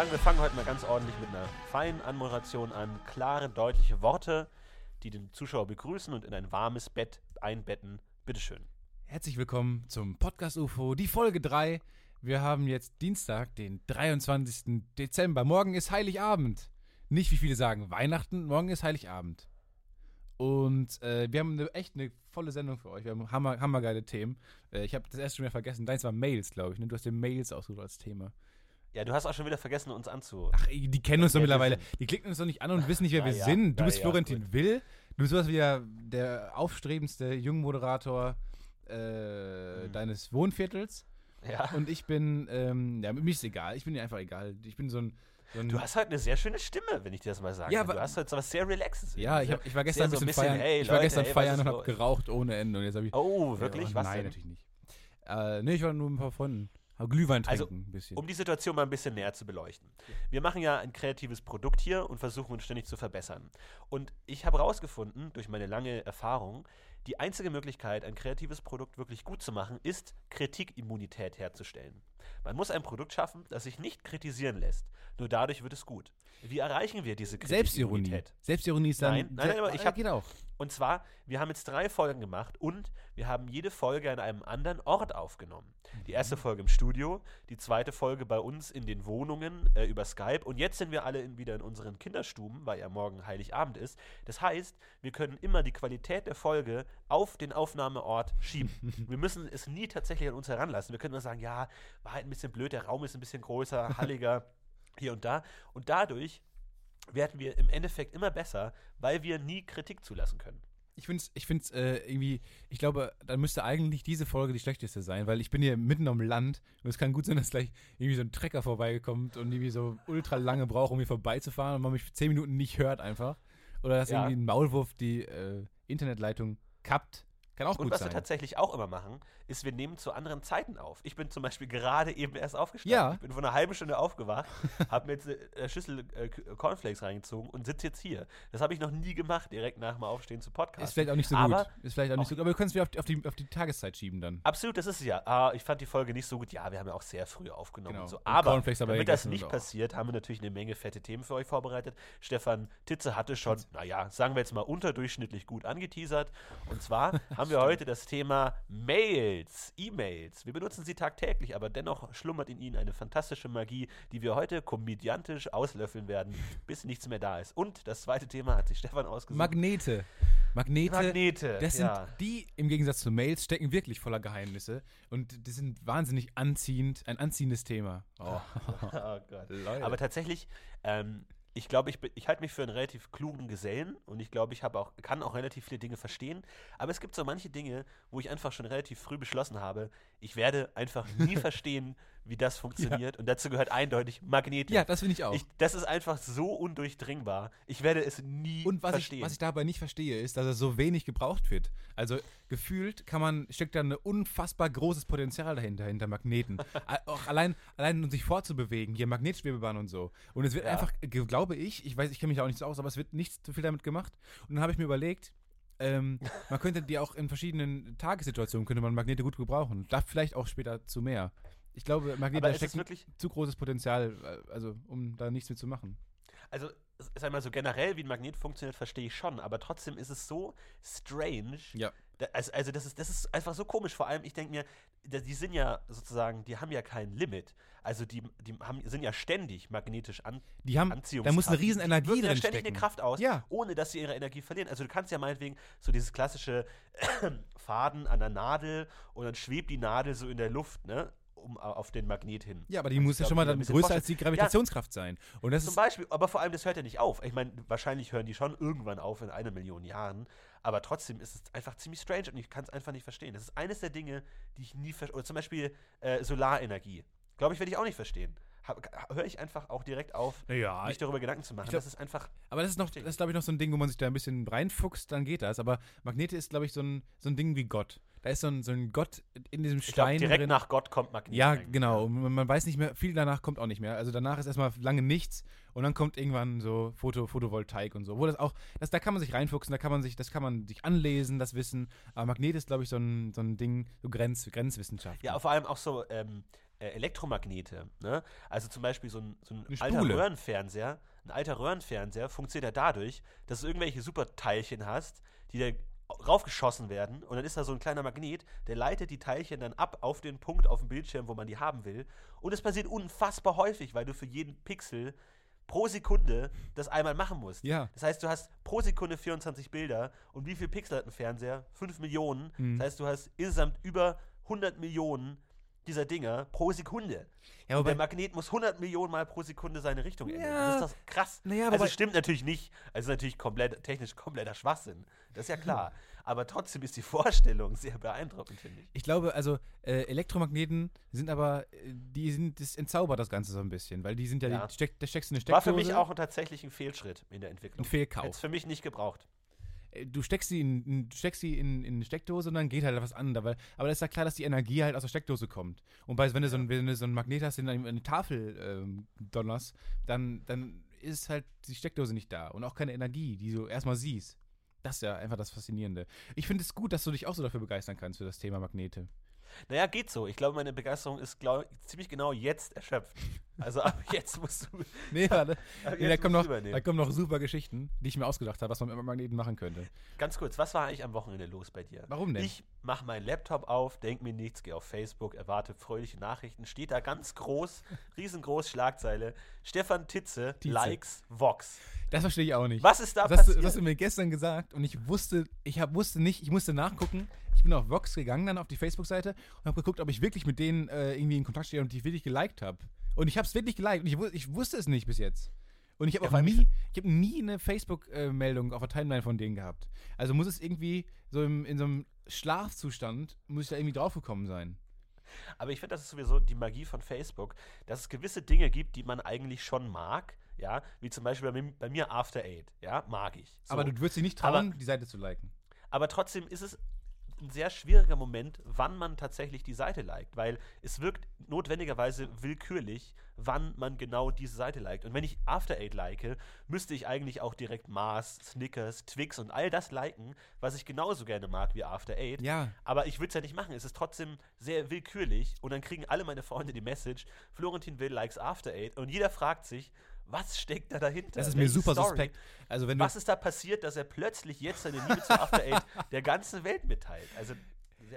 sagen, wir fangen heute mal ganz ordentlich mit einer feinen Anmoderation an. Klare, deutliche Worte, die den Zuschauer begrüßen und in ein warmes Bett einbetten. Bitteschön. Herzlich willkommen zum Podcast UFO, die Folge 3. Wir haben jetzt Dienstag, den 23. Dezember. Morgen ist Heiligabend. Nicht wie viele sagen Weihnachten, morgen ist Heiligabend. Und äh, wir haben eine, echt eine volle Sendung für euch. Wir haben hammer, hammergeile Themen. Äh, ich habe das erste schon wieder vergessen. Deins war Mails, glaube ich. Ne? Du hast dir Mails ausgesucht als Thema. Ja, du hast auch schon wieder vergessen, uns anzu. Ach, die kennen uns doch mittlerweile. Die klicken uns doch nicht an und wissen nicht, wer wir ja, sind. Du bist ja, Florentin gut. Will. Du bist sowas wie der, der aufstrebendste Jungmoderator äh, Mhm. deines Wohnviertels. Ja. Und ich bin, ähm, ja, mir ist egal. Ich bin dir einfach egal. Ich bin so ein. So ein Du hast heute eine sehr schöne Stimme, wenn ich dir das mal sage. Ja, du hast heute was sehr Relaxes. ja, ich, hab, ich war gestern ein so bisschen, feiern. hey, ich war Leute, gestern hey, feiern und habe geraucht ohne Ende. Und jetzt ich. Oh, wirklich? Ja, was Nein, denn? natürlich nicht. Äh, nee, ich war nur mit ein paar Freunden. Glühwein Also, trinken ein bisschen. Um die Situation mal ein bisschen näher zu beleuchten. Wir machen ja ein kreatives Produkt hier und versuchen uns ständig zu verbessern. Und ich habe herausgefunden, durch meine lange Erfahrung, die einzige Möglichkeit, ein kreatives Produkt wirklich gut zu machen, ist, Kritikimmunität herzustellen. Man muss ein Produkt schaffen, das sich nicht kritisieren lässt. Nur dadurch wird es gut. Wie erreichen wir diese Selbstironie. Kritikimmunität? Selbstironie ist dann. Nein, nein, nein, aber ich Äh, hab- geht auch. Und zwar, wir haben jetzt drei Folgen gemacht und wir haben jede Folge an einem anderen Ort aufgenommen. Die erste Folge im Studio, die zweite Folge bei uns in den Wohnungen äh, über Skype und jetzt sind wir alle in, wieder in unseren Kinderstuben, weil ja morgen Heiligabend ist. Das heißt, wir können immer die Qualität der Folge auf den Aufnahmeort schieben. wir müssen es nie tatsächlich an uns heranlassen. Wir können nur sagen, ja, war halt ein bisschen blöd, der Raum ist ein bisschen größer, halliger, hier und da. Und dadurch werden wir im Endeffekt immer besser, weil wir nie Kritik zulassen können. Ich finde es ich find's, äh, irgendwie, ich glaube, dann müsste eigentlich diese Folge die schlechteste sein, weil ich bin hier mitten am Land und es kann gut sein, dass gleich irgendwie so ein Trecker vorbeikommt und irgendwie so ultra lange braucht, um hier vorbeizufahren und man mich für 10 Minuten nicht hört einfach. Oder dass Ja. irgendwie ein Maulwurf die äh, Internetleitung kappt. Kann auch Und gut was sein. wir tatsächlich auch immer machen, ist, wir nehmen zu anderen Zeiten auf. Ich bin zum Beispiel gerade eben erst aufgestanden. Ja. Ich bin vor einer halben Stunde aufgewacht, habe mir jetzt eine Schüssel äh, K- Cornflakes reingezogen und sitze jetzt hier. Das habe ich noch nie gemacht, direkt nach dem Aufstehen zu Podcast. Ist vielleicht auch nicht so Aber gut. Ist vielleicht auch nicht auch- so gut. Aber wir können es wieder auf die, auf, die, auf die Tageszeit schieben dann. Absolut, das ist es ja. Ah, ich fand die Folge nicht so gut. Ja, wir haben ja auch sehr früh aufgenommen Genau. und so. Und Aber Cornflakes damit das nicht und passiert, haben wir natürlich eine Menge fette Themen für euch vorbereitet. Stefan Titze hatte schon, naja, sagen wir jetzt mal unterdurchschnittlich gut angeteasert. Und zwar haben wir heute das Thema Mails, E-Mails. Wir benutzen sie tagtäglich, aber dennoch schlummert in ihnen eine fantastische Magie, die wir heute komödiantisch auslöffeln werden, bis nichts mehr da ist. Und das zweite Thema hat sich Stefan ausgesucht. Magnete. Magnete. Magnete. Das sind ja. die, im Gegensatz zu Mails, stecken wirklich voller Geheimnisse. Und die sind wahnsinnig anziehend, ein anziehendes Thema. Oh. Oh Gott. Leute. Aber tatsächlich, ähm, ich glaube, ich, ich halte mich für einen relativ klugen Gesellen und ich glaube, ich auch, kann auch relativ viele Dinge verstehen. Aber es gibt so manche Dinge, wo ich einfach schon relativ früh beschlossen habe, ich werde einfach nie verstehen, wie das funktioniert. Und dazu gehört eindeutig Magnetik. ja, das finde ich auch. ich, das ist einfach so undurchdringbar. Ich werde es nie und was ich, verstehen. was ich dabei nicht verstehe, ist, dass er so wenig gebraucht wird. Also gefühlt kann man, steckt da ein unfassbar großes Potenzial dahinter, hinter Magneten. Auch allein, allein um sich fortzubewegen, hier Magnetschwebebahn und so. Und es wird Ja. einfach, glaube ich, ich weiß, ich kenne mich da auch nicht so aus, aber es wird nicht so viel damit gemacht. Und dann habe ich mir überlegt, ähm, man könnte die auch in verschiedenen Tagessituationen, könnte man Magnete gut gebrauchen. Da vielleicht auch später zu mehr. Ich glaube, Magnete es steckt wirklich, zu großes Potenzial, äh, also um da nichts mit zu machen. also sag mal so generell, wie ein Magnet funktioniert, verstehe ich schon, aber trotzdem ist es so strange. Ja. Da, also, also das ist, das ist einfach so komisch. Vor allem, ich denke mir, da- die sind ja sozusagen, die haben ja kein Limit. Also die, die haben, sind ja ständig magnetisch an, Die haben, da muss eine riesen Die Energie ja drin ständig stecken. eine Kraft aus, Ja. ohne dass sie ihre Energie verlieren. Also du kannst ja meinetwegen so dieses klassische Faden an der Nadel und dann schwebt die Nadel so in der Luft, ne? Um, auf den Magnet hin. Ja, aber die Also muss ja schon mal dann größer als die vorstellen. Ja, Gravitationskraft sein. Und das zum Beispiel, aber vor allem, das hört ja nicht auf. Ich meine, wahrscheinlich hören die schon irgendwann auf in einer Million Jahren, aber trotzdem ist es einfach ziemlich strange und ich kann es einfach nicht verstehen. Das ist eines der Dinge, die ich nie verstehe. Oder zum Beispiel äh, Solarenergie. Glaube ich, werde ich auch nicht verstehen. Höre ich einfach auch direkt auf, ja, mich darüber Gedanken zu machen. glaub- das ist einfach. aber das ist noch, das ist glaube ich noch so ein Ding, wo man sich da ein bisschen reinfuchst, dann geht das. Aber Magnete ist, glaube ich, so ein, so ein Ding wie Gott. Da ist so ein, so ein Gott in diesem Ich glaub, Stein direkt drin. nach Gott kommt Magnet. ja, eigentlich. genau. Und man- weiß nicht mehr, viel danach kommt auch nicht mehr. Also danach ist erstmal lange nichts und dann kommt irgendwann so Foto, Photovoltaik und so. Wo das auch, das, da kann man sich reinfuchsen, da kann man sich, das kann man sich anlesen, das Wissen. Aber Magnet ist, glaube ich, so ein, so ein Ding, so Grenz, Grenzwissenschaft. Ja, vor allem auch so, ähm, äh, Elektromagnete. Ne? Also zum Beispiel so ein, so ein alter. Röhrenfernseher. Ein alter Röhrenfernseher funktioniert ja dadurch, dass du irgendwelche Superteilchen hast, die da raufgeschossen werden und dann ist da so ein kleiner Magnet, der leitet die Teilchen dann ab auf den Punkt auf dem Bildschirm, wo man die haben will. Und es passiert unfassbar häufig, weil du für jeden Pixel pro Sekunde das einmal machen musst. Ja. Das heißt, du hast pro Sekunde 24 Bilder und wie viel Pixel hat ein Fernseher? 5 Millionen. Mhm. Das heißt, du hast insgesamt über 100 Millionen dieser Dinger pro Sekunde. Ja, wobei, der Magnet muss 100 Millionen Mal pro Sekunde seine Richtung ändern. Ja. Das ist doch krass. Naja, also stimmt natürlich nicht. Also es ist natürlich komplett, technisch kompletter Schwachsinn. Das ist ja klar. Aber trotzdem ist die Vorstellung sehr beeindruckend, finde ich. ich glaube, also äh, Elektromagneten sind aber, äh, die sind, das entzaubert das Ganze so ein bisschen, weil die sind ja, Ja. Die steck, da steckst du eine War Steckdose. für mich auch ein tatsächlich ein Fehlschritt in der Entwicklung. ein Fehlkauf. Hätte es für mich nicht gebraucht. Äh, du steckst sie in, in, du steckst sie in, in eine Steckdose und dann geht halt was an. Aber, aber da ist ja klar, dass die Energie halt aus der Steckdose kommt. Und bei, wenn, du so ein, wenn du so einen Magnet hast, den du an eine Tafel ähm, donnerst, dann, dann ist halt die Steckdose nicht da. Und auch keine Energie, die du erstmal siehst. Das ist ja einfach das Faszinierende. Ich finde es gut, dass du dich auch so dafür begeistern kannst, für das Thema Magnete. Naja, geht so. Ich glaube, meine Begeisterung ist glaub, ziemlich genau jetzt erschöpft. Also ab jetzt musst du. Nee, warte. Nee, da, kommen noch, da kommen noch super Geschichten, die ich mir ausgedacht habe, was man mit Magneten machen könnte. Ganz kurz, was war eigentlich am Wochenende los bei dir? Warum denn? Ich mache meinen Laptop auf, denk mir nichts, gehe auf Facebook, erwarte fröhliche Nachrichten. Steht da ganz groß, riesengroß Schlagzeile. Stefan Titze, Titze. likes Vox. Das verstehe ich auch nicht. Was ist da Das hast, du, passiert? das hast du mir gestern gesagt und ich wusste, ich hab, wusste nicht, ich musste nachgucken. Ich bin auf Vox gegangen, dann auf die Facebook-Seite und habe geguckt, ob ich wirklich mit denen äh, irgendwie in Kontakt stehe und die wirklich geliked habe. Und ich habe es wirklich geliked und ich, wu- ich wusste es nicht bis jetzt. Und ich habe Ja, auch nie, ich habe nie eine Facebook-Meldung auf der Timeline von denen gehabt. Also muss es irgendwie so im, in so einem Schlafzustand, muss ich da irgendwie draufgekommen sein. Aber ich finde, das ist sowieso die Magie von Facebook, dass es gewisse Dinge gibt, die man eigentlich schon mag. Ja, wie zum Beispiel bei mir, bei mir After Eight. Ja, mag ich. So. Aber du würdest dich nicht trauen, die Seite zu liken. Aber trotzdem ist es ein sehr schwieriger Moment, wann man tatsächlich die Seite liked, weil es wirkt notwendigerweise willkürlich, wann man genau diese Seite liked. Und wenn ich After Eight like, müsste ich eigentlich auch direkt Mars, Snickers, Twix und all das liken, was ich genauso gerne mag wie After Eight. Ja. Aber ich würde es ja nicht machen. Es ist trotzdem sehr willkürlich. Und dann kriegen alle meine Freunde die Message, Florentin Will likes After Eight. Und jeder fragt sich, was steckt da dahinter? Das ist mir Welche super Story? suspekt. Also wenn Was ist da passiert, dass er plötzlich jetzt seine Liebe zu After Eight der ganzen Welt mitteilt? Also,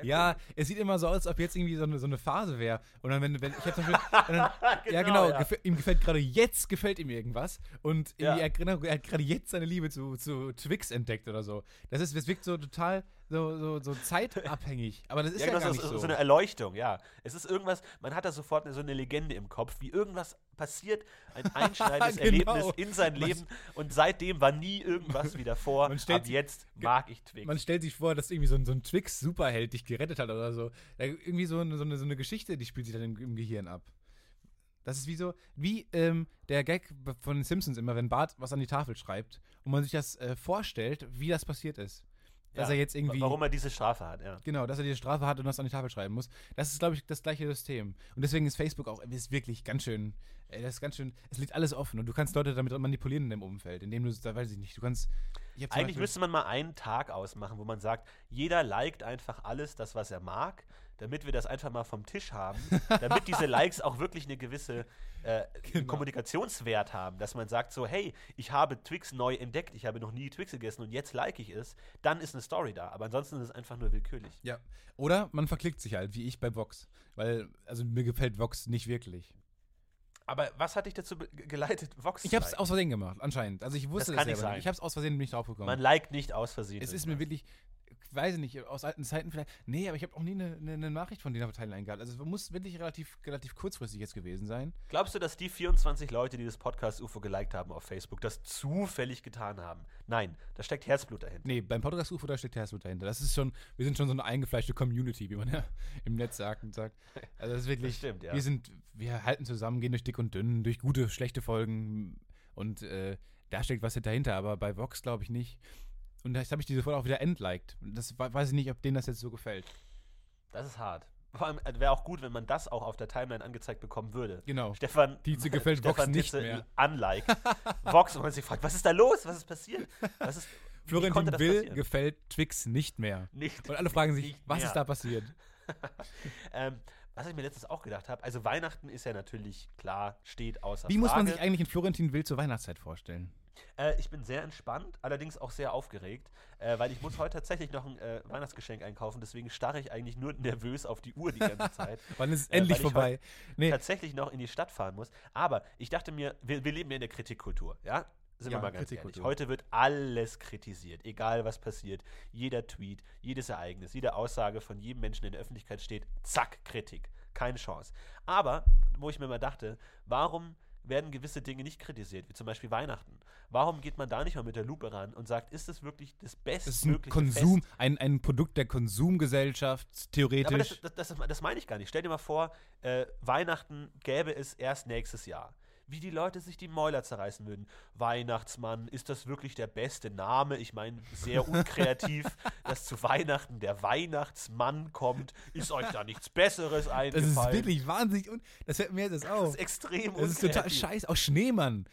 Ja, es sieht immer so aus, als ob jetzt irgendwie so eine, so eine Phase wäre. Und dann, wenn, wenn ich habe zum Beispiel. und dann, ja, genau. ja. gefä- ihm gefällt gerade jetzt, gefällt ihm irgendwas. Und Ja. er, genau, er hat gerade jetzt seine Liebe zu, zu Twix entdeckt oder so. Das, ist, das wirkt so total so, so, so zeitabhängig. Aber das ist Ja, ja, genau, gar so, nicht so, so. eine Erleuchtung, ja. Es ist irgendwas, man hat da sofort so eine Legende im Kopf, wie irgendwas passiert, ein einschneidendes Genau. Erlebnis in sein Leben und seitdem war nie irgendwas wieder vor. Man stellt Ab sich- jetzt mag ich Twix. Man stellt sich vor, dass irgendwie so ein, so ein Twix-Superheld dich gerettet hat oder so. Ja, irgendwie so eine, so, eine, so eine Geschichte, die spielt sich dann im, im Gehirn ab. Das ist wie so, wie ähm, der Gag von den Simpsons immer, wenn Bart was an die Tafel schreibt und man sich das äh, vorstellt, wie das passiert ist. Dass Ja, er jetzt irgendwie. Warum er diese Strafe hat, ja. Genau, dass er diese Strafe hat und das an die Tafel schreiben muss. Das ist, glaube ich, das gleiche System. Und deswegen ist Facebook auch ist wirklich ganz schön, äh, das ist ganz schön, es liegt alles offen und du kannst Leute damit manipulieren in dem Umfeld, indem du, da weiß ich nicht, du kannst. Eigentlich Beispiel- müsste man mal einen Tag ausmachen, wo man sagt, jeder liked einfach alles, das, was er mag, damit wir das einfach mal vom Tisch haben, damit diese Likes auch wirklich eine gewisse äh, Genau. Kommunikationswert haben, dass man sagt so, hey, ich habe Twix neu entdeckt, ich habe noch nie Twix gegessen und jetzt like ich es, dann ist eine Story da. Aber ansonsten ist es einfach nur willkürlich. Ja. Oder man verklickt sich halt, wie ich bei Vox. Weil, also mir gefällt Vox nicht wirklich. Aber was hat dich dazu geleitet, Vox Ich zu habe es aus Versehen gemacht, anscheinend. Also ich wusste Das das, kann nicht selber sein. nicht. Ich habe es aus Versehen nicht draufgekommen. Man liked nicht aus Versehen. es ist mir wirklich, ich weiß nicht, aus alten Zeiten vielleicht. Nee, aber ich habe auch nie eine, eine, eine Nachricht von der Timeline gehabt. Also es muss wirklich relativ, relativ kurzfristig jetzt gewesen sein. Glaubst du, dass die 24 Leute, die das Podcast UFO geliked haben auf Facebook, das zufällig getan haben? Nein, da steckt Herzblut dahinter. Nee, beim Podcast UFO, da steckt Herzblut dahinter. Das ist schon, wir sind schon so eine eingefleischte Community, wie man ja im Netz sagt und sagt. Also das ist wirklich, Das stimmt, ja. wir sind, wir halten zusammen, gehen durch dick und dünn, durch gute, schlechte Folgen und äh, da steckt was dahinter, aber bei Vox glaube ich nicht. Und das habe ich diese Folge auch wieder entliked. Das we- weiß ich nicht, ob denen das jetzt so gefällt. Das ist hart. Vor allem wäre auch gut, wenn man das auch auf der Timeline angezeigt bekommen würde. Genau. Stefan Tietze gefällt Vox nicht Tietze mehr. Unlike. Vox, und man sich fragt, was ist da los? Was ist passiert? Was ist, wie Florentin Will gefällt Twix nicht mehr. Nicht. Und alle fragen sich, Nicht was mehr. ist da passiert? Ähm, was ich mir letztens auch gedacht habe, also Weihnachten ist ja natürlich klar, steht außer Wie Frage. muss man sich eigentlich in Florentin Will zur Weihnachtszeit vorstellen? Äh, ich bin sehr entspannt, allerdings auch sehr aufgeregt, äh, weil ich muss heute tatsächlich noch ein äh, Weihnachtsgeschenk einkaufen, deswegen starre ich eigentlich nur nervös auf die Uhr die ganze Zeit. Wann ist es Äh, endlich weil ich vorbei? Nee, tatsächlich noch in die Stadt fahren muss. Aber ich dachte mir, wir, wir leben ja in der Kritikkultur, ja? Sind Ja, wir mal ganz ehrlich. Heute wird alles kritisiert, egal was passiert. Jeder Tweet, jedes Ereignis, jede Aussage von jedem Menschen, der in der Öffentlichkeit steht, zack, Kritik. Keine Chance. Aber, wo ich mir mal dachte, warum werden gewisse Dinge nicht kritisiert, wie zum Beispiel Weihnachten? Warum geht man da nicht mal mit der Lupe ran und sagt, ist es wirklich das das ist ein Konsum, Fest? ein, ein Produkt der Konsumgesellschaft, Aber theoretisch. das, das, das, das meine ich gar nicht. Stell dir mal vor, äh, Weihnachten gäbe es erst nächstes Jahr. Wie die Leute sich die Mäuler zerreißen würden. Weihnachtsmann, ist das wirklich der beste Name? Ich meine, sehr unkreativ, dass zu Weihnachten der Weihnachtsmann kommt. Ist euch da nichts Besseres das eingefallen? ist wirklich wahnsinnig. Und das fällt mir jetzt Das auf. ist extrem Das ist total scheiße. Auch Schneemann.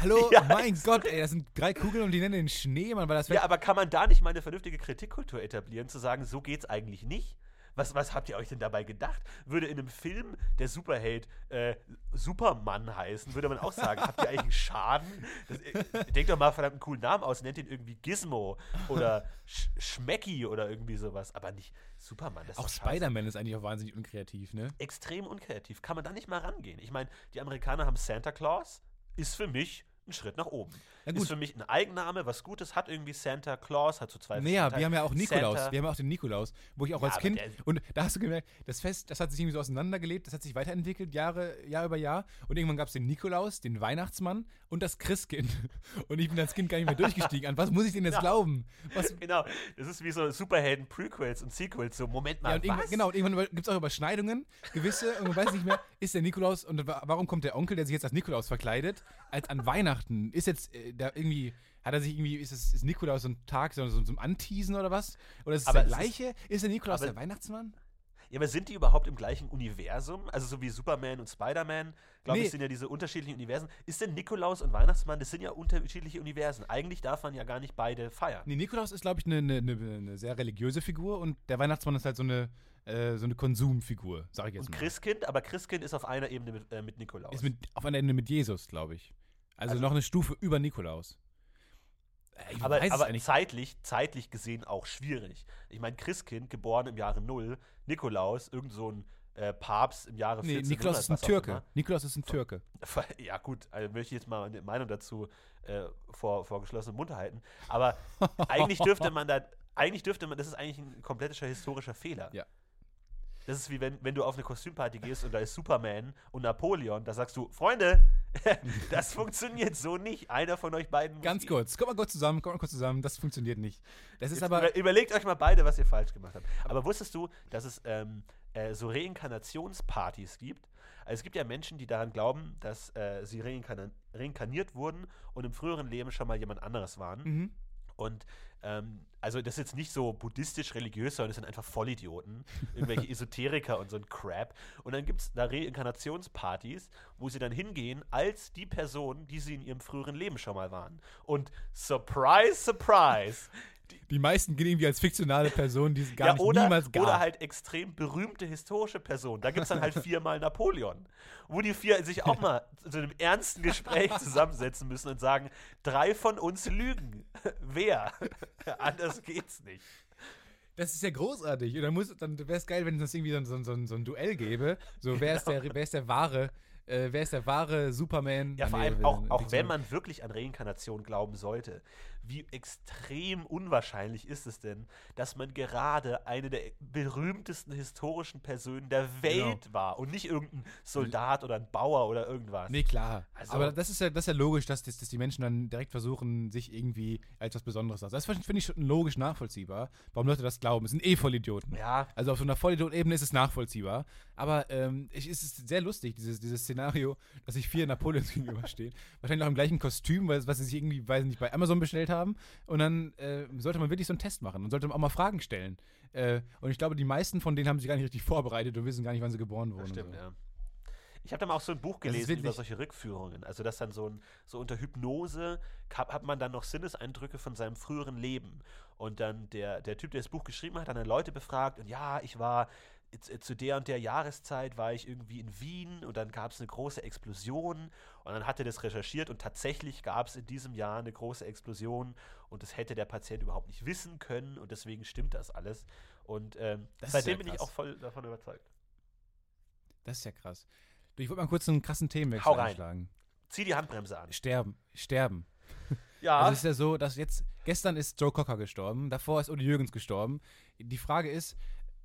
Hallo, Ja, mein Gott, ey, das sind drei Kugeln und die nennen den Schneemann, weil das Ja, aber kann man da nicht mal eine vernünftige Kritikkultur etablieren, zu sagen, so geht's eigentlich nicht? Was, was habt ihr euch denn dabei gedacht? Würde in einem Film der Superheld äh, Supermann heißen, würde man auch sagen, habt ihr eigentlich einen Schaden? Das, äh, denkt doch mal verdammt einen coolen Namen aus, nennt ihn irgendwie Gizmo oder Sch Schmecki oder irgendwie sowas, aber nicht Superman. Auch. Spider-Man ist eigentlich auch wahnsinnig unkreativ, ne? Extrem unkreativ. Kann man da nicht mal rangehen? Ich meine, die Amerikaner haben Santa Claus, ist für mich ein Schritt nach oben. Ist für mich ein Eigenname, was Gutes, hat irgendwie Santa Claus, hat so zwei Naja, wir haben ja auch Nikolaus. Santa- Wir haben ja auch den Nikolaus, wo ich auch Ja, als Kind. Und da hast du gemerkt, das Fest, das hat sich irgendwie so auseinandergelebt, das hat sich weiterentwickelt, Jahre, Jahr über Jahr. Und irgendwann gab es den Nikolaus, den Weihnachtsmann und das Christkind. Und ich bin als Kind gar nicht mehr durchgestiegen. An was muss ich denn jetzt Ja. glauben? Was, Genau, das ist wie so Superhelden-Prequels und Sequels. So, Moment mal, ja, was? genau, und irgendwann gibt es auch Überschneidungen, gewisse, und man weiß nicht mehr, ist der Nikolaus und wa- warum kommt der Onkel, der sich jetzt als Nikolaus verkleidet, als an Weihnachten? Ist jetzt äh, da irgendwie, hat er sich irgendwie, ist, es, ist Nikolaus so ein Tag, so, so, so ein Anteasen oder was? Oder ist es Aber der es ist- gleiche? Ist, der Nikolaus der Weihnachtsmann? Ja, aber sind die überhaupt im gleichen Universum? Also so wie Superman und Spider-Man, glaube Nee. ich, sind ja diese unterschiedlichen Universen. Ist denn Nikolaus und Weihnachtsmann, das sind ja unterschiedliche Universen. Eigentlich darf man ja gar nicht beide feiern. Nee, Nikolaus ist, glaube ich, eine ne, ne, ne sehr religiöse Figur und der Weihnachtsmann ist halt so eine, äh, so eine Konsumfigur, sag ich jetzt Und mal. Christkind, aber Christkind ist auf einer Ebene mit, äh, mit Nikolaus. Ist mit, auf einer Ende mit Jesus, glaube ich. Also, Also- noch eine Stufe über Nikolaus. Äh, Ich aber aber zeitlich, zeitlich gesehen auch schwierig. Ich meine, Christkind, geboren im Jahre Null, Nikolaus, irgend so ein äh, Papst im Jahre Nee, 1400, Nikolaus ist ein Türke. Nikolaus ist ein Türke. Ja, gut, also möchte ich jetzt mal eine Meinung dazu äh, vor, vor geschlossenem Mund halten. Aber eigentlich dürfte man da, eigentlich dürfte man, das ist eigentlich ein kompletter historischer Fehler. Ja. Das ist wie wenn, wenn du auf eine Kostümparty gehst und da ist Superman und Napoleon, da sagst du, Freunde, das funktioniert so nicht. Einer von euch beiden muss Ganz kurz, kommt mal kurz zusammen, kommt mal kurz zusammen, das funktioniert nicht. Das ist Jetzt aber. über, überlegt euch mal beide, was ihr falsch gemacht habt. Aber wusstest du, dass es ähm, äh, so Reinkarnationspartys gibt? Also es gibt ja Menschen, die daran glauben, dass äh, sie reinkarniert wurden und im früheren Leben schon mal jemand anderes waren. Mhm. Und ähm, also das ist jetzt nicht so buddhistisch-religiös, sondern das sind einfach Vollidioten, irgendwelche Esoteriker und so ein Crap. Und dann gibt es da Reinkarnationspartys, wo sie dann hingehen als die Person, die sie in ihrem früheren Leben schon mal waren. Und surprise, surprise, Die meisten gehen irgendwie als fiktionale Personen, die es gar ja, nicht oder, niemals gab. oder halt extrem berühmte historische Personen. Da gibt es dann halt viermal Napoleon. Wo die vier sich auch mal zu einem ernsten Gespräch zusammensetzen müssen und sagen, drei von uns lügen. Wer? Anders geht's nicht. Das ist ja großartig. Und dann, muss- dann wäre es geil, wenn es irgendwie so, so, so, ein Duell gäbe. So, wer ist der, wer ist der wahre, äh, wer ist der wahre Superman? Ja, vor allem auch, auch wenn man wirklich an Reinkarnation glauben sollte, wie extrem unwahrscheinlich ist es denn, dass man gerade eine der berühmtesten historischen Personen der Welt war und nicht irgendein Soldat oder ein Bauer oder irgendwas. Nee, klar. Also- Aber das ist ja, das ist ja logisch, dass, dass, die Menschen dann direkt versuchen, sich irgendwie als was Besonderes zu Das finde ich schon logisch nachvollziehbar, warum Leute das glauben. Es sind eh Vollidioten. Ja, Also auf so einer Vollidiot-Ebene ist es nachvollziehbar. Aber ähm, ich, es ist sehr lustig, dieses, dieses Szenario, dass sich vier Napoleons gegenüberstehen. Wahrscheinlich auch im gleichen Kostüm, weil, was sie sich irgendwie, weiß nicht, bei Amazon bestellt haben. Und dann äh, sollte man wirklich so einen Test machen und sollte man auch mal Fragen stellen. Äh, und ich glaube, die meisten von denen haben sich gar nicht richtig vorbereitet und wissen gar nicht, wann sie geboren wurden. das stimmt, so. ja. Ich habe dann auch so ein Buch ist gelesen über solche Rückführungen. Also, dass dann so, ein, so unter Hypnose ka- hat man dann noch Sinneseindrücke von seinem früheren Leben. Und dann der, der Typ, der das Buch geschrieben hat, hat dann Leute befragt und ja, ich war zu der und der Jahreszeit war ich irgendwie in Wien und dann gab es eine große Explosion und dann hat er das recherchiert und tatsächlich gab es in diesem Jahr eine große Explosion und das hätte der Patient überhaupt nicht wissen können und deswegen stimmt das alles. Und ähm, Das seitdem bin ich auch voll davon überzeugt. Das ist ja krass. Du, Ich wollte mal kurz einen krassen Themenwechsel Hau rein. einschlagen. Zieh die Handbremse an. Sterben. Sterben. Ja, Also es ist ja so, dass jetzt, gestern ist Joe Cocker gestorben, davor ist Uli Jürgens gestorben. Die Frage ist,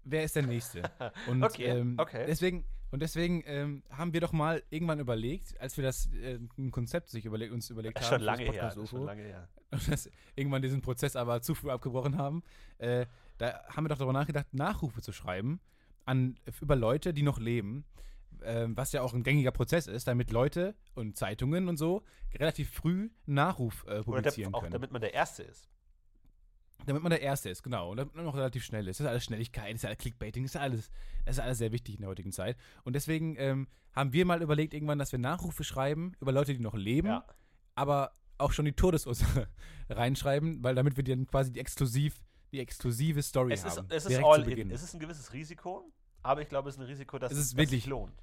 wer ist der Nächste? Und Okay, ähm, okay. deswegen, und deswegen ähm, haben wir doch mal irgendwann überlegt, als wir das äh, ein Konzept sich überlegt, uns überlegt ist haben, schon lange her. Podcast das ist schon lange her. und das irgendwann diesen Prozess aber zu früh abgebrochen haben, äh, da haben wir doch darüber nachgedacht, Nachrufe zu schreiben an, über Leute, die noch leben, ähm, was ja auch ein gängiger Prozess ist, damit Leute und Zeitungen und so relativ früh Nachruf äh, Oder publizieren der, auch können. damit man der Erste ist. Damit man der Erste ist, genau. Und damit man auch relativ schnell ist. Das ist alles Schnelligkeit, das ist alles Clickbaiting, das ist alles, das ist alles sehr wichtig in der heutigen Zeit. Und deswegen ähm, haben wir mal überlegt, irgendwann, dass wir Nachrufe schreiben über Leute, die noch leben, Ja. aber auch schon die Todesursache reinschreiben, weil damit wir dann quasi die exklusiv, die exklusive Story Es ist, haben. es ist all in. Es ist ein gewisses Risiko, aber ich glaube, es ist ein Risiko, das, Es ist das wirklich- sich lohnt.